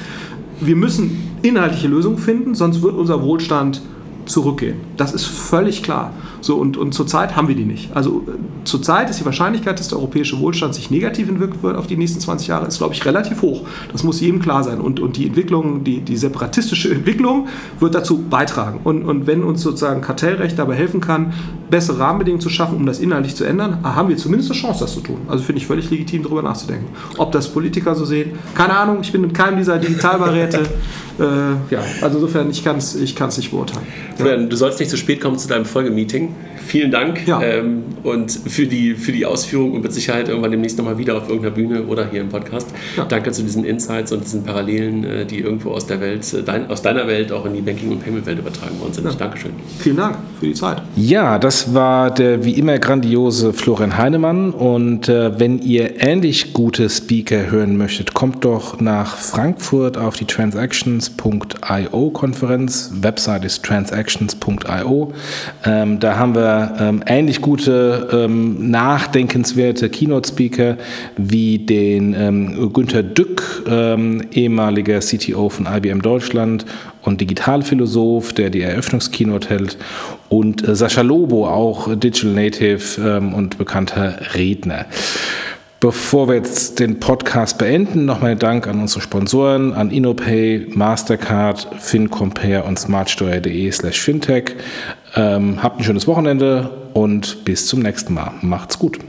wir müssen inhaltliche Lösungen finden, sonst wird unser Wohlstand zurückgehen. Das ist völlig klar. So, und, und zurzeit haben wir die nicht. Also äh, zurzeit ist die Wahrscheinlichkeit, dass der europäische Wohlstand sich negativ entwickeln wird auf die nächsten 20 Jahre, ist, glaube ich, relativ hoch. Das muss jedem klar sein. Und, und die Entwicklung, die, die separatistische Entwicklung wird dazu beitragen. Und, und wenn uns sozusagen Kartellrecht dabei helfen kann, bessere Rahmenbedingungen zu schaffen, um das inhaltlich zu ändern, haben wir zumindest eine Chance, das zu tun. Also finde ich völlig legitim, darüber nachzudenken. Ob das Politiker so sehen, keine Ahnung, ich bin in keinem dieser Digitalbeiräte. äh, ja, also insofern, ich kann es ich nicht beurteilen. Ja. Du sollst nicht zu spät kommen zu deinem Folgemeeting. Vielen Dank ja. ähm, und für die, für die Ausführung und mit Sicherheit irgendwann demnächst nochmal wieder auf irgendeiner Bühne oder hier im Podcast. Ja. Danke zu diesen Insights und diesen Parallelen, äh, die irgendwo aus der Welt, äh, dein, aus deiner Welt auch in die Banking- und Payment-Welt übertragen worden sind. Ja. Dankeschön. Vielen Dank für die Zeit. Ja, das war der wie immer grandiose Florian Heinemann und äh, wenn ihr ähnlich gute Speaker hören möchtet, kommt doch nach Frankfurt auf die Transactions.io Konferenz. Website ist transactions.io. Ähm, da haben wir ähm, ähnlich gute, ähm, nachdenkenswerte Keynote-Speaker wie den ähm, Günther Dück, ähm, ehemaliger CTO von IBM Deutschland und Digitalphilosoph, der die Eröffnungskeynote hält, und äh, Sascha Lobo, auch Digital Native ähm, und bekannter Redner. Bevor wir jetzt den Podcast beenden, nochmal Dank an unsere Sponsoren, an InnoPay, Mastercard, FinCompare und smartsteuer.de slash fintech. Ähm, habt ein schönes Wochenende und bis zum nächsten Mal. Macht's gut.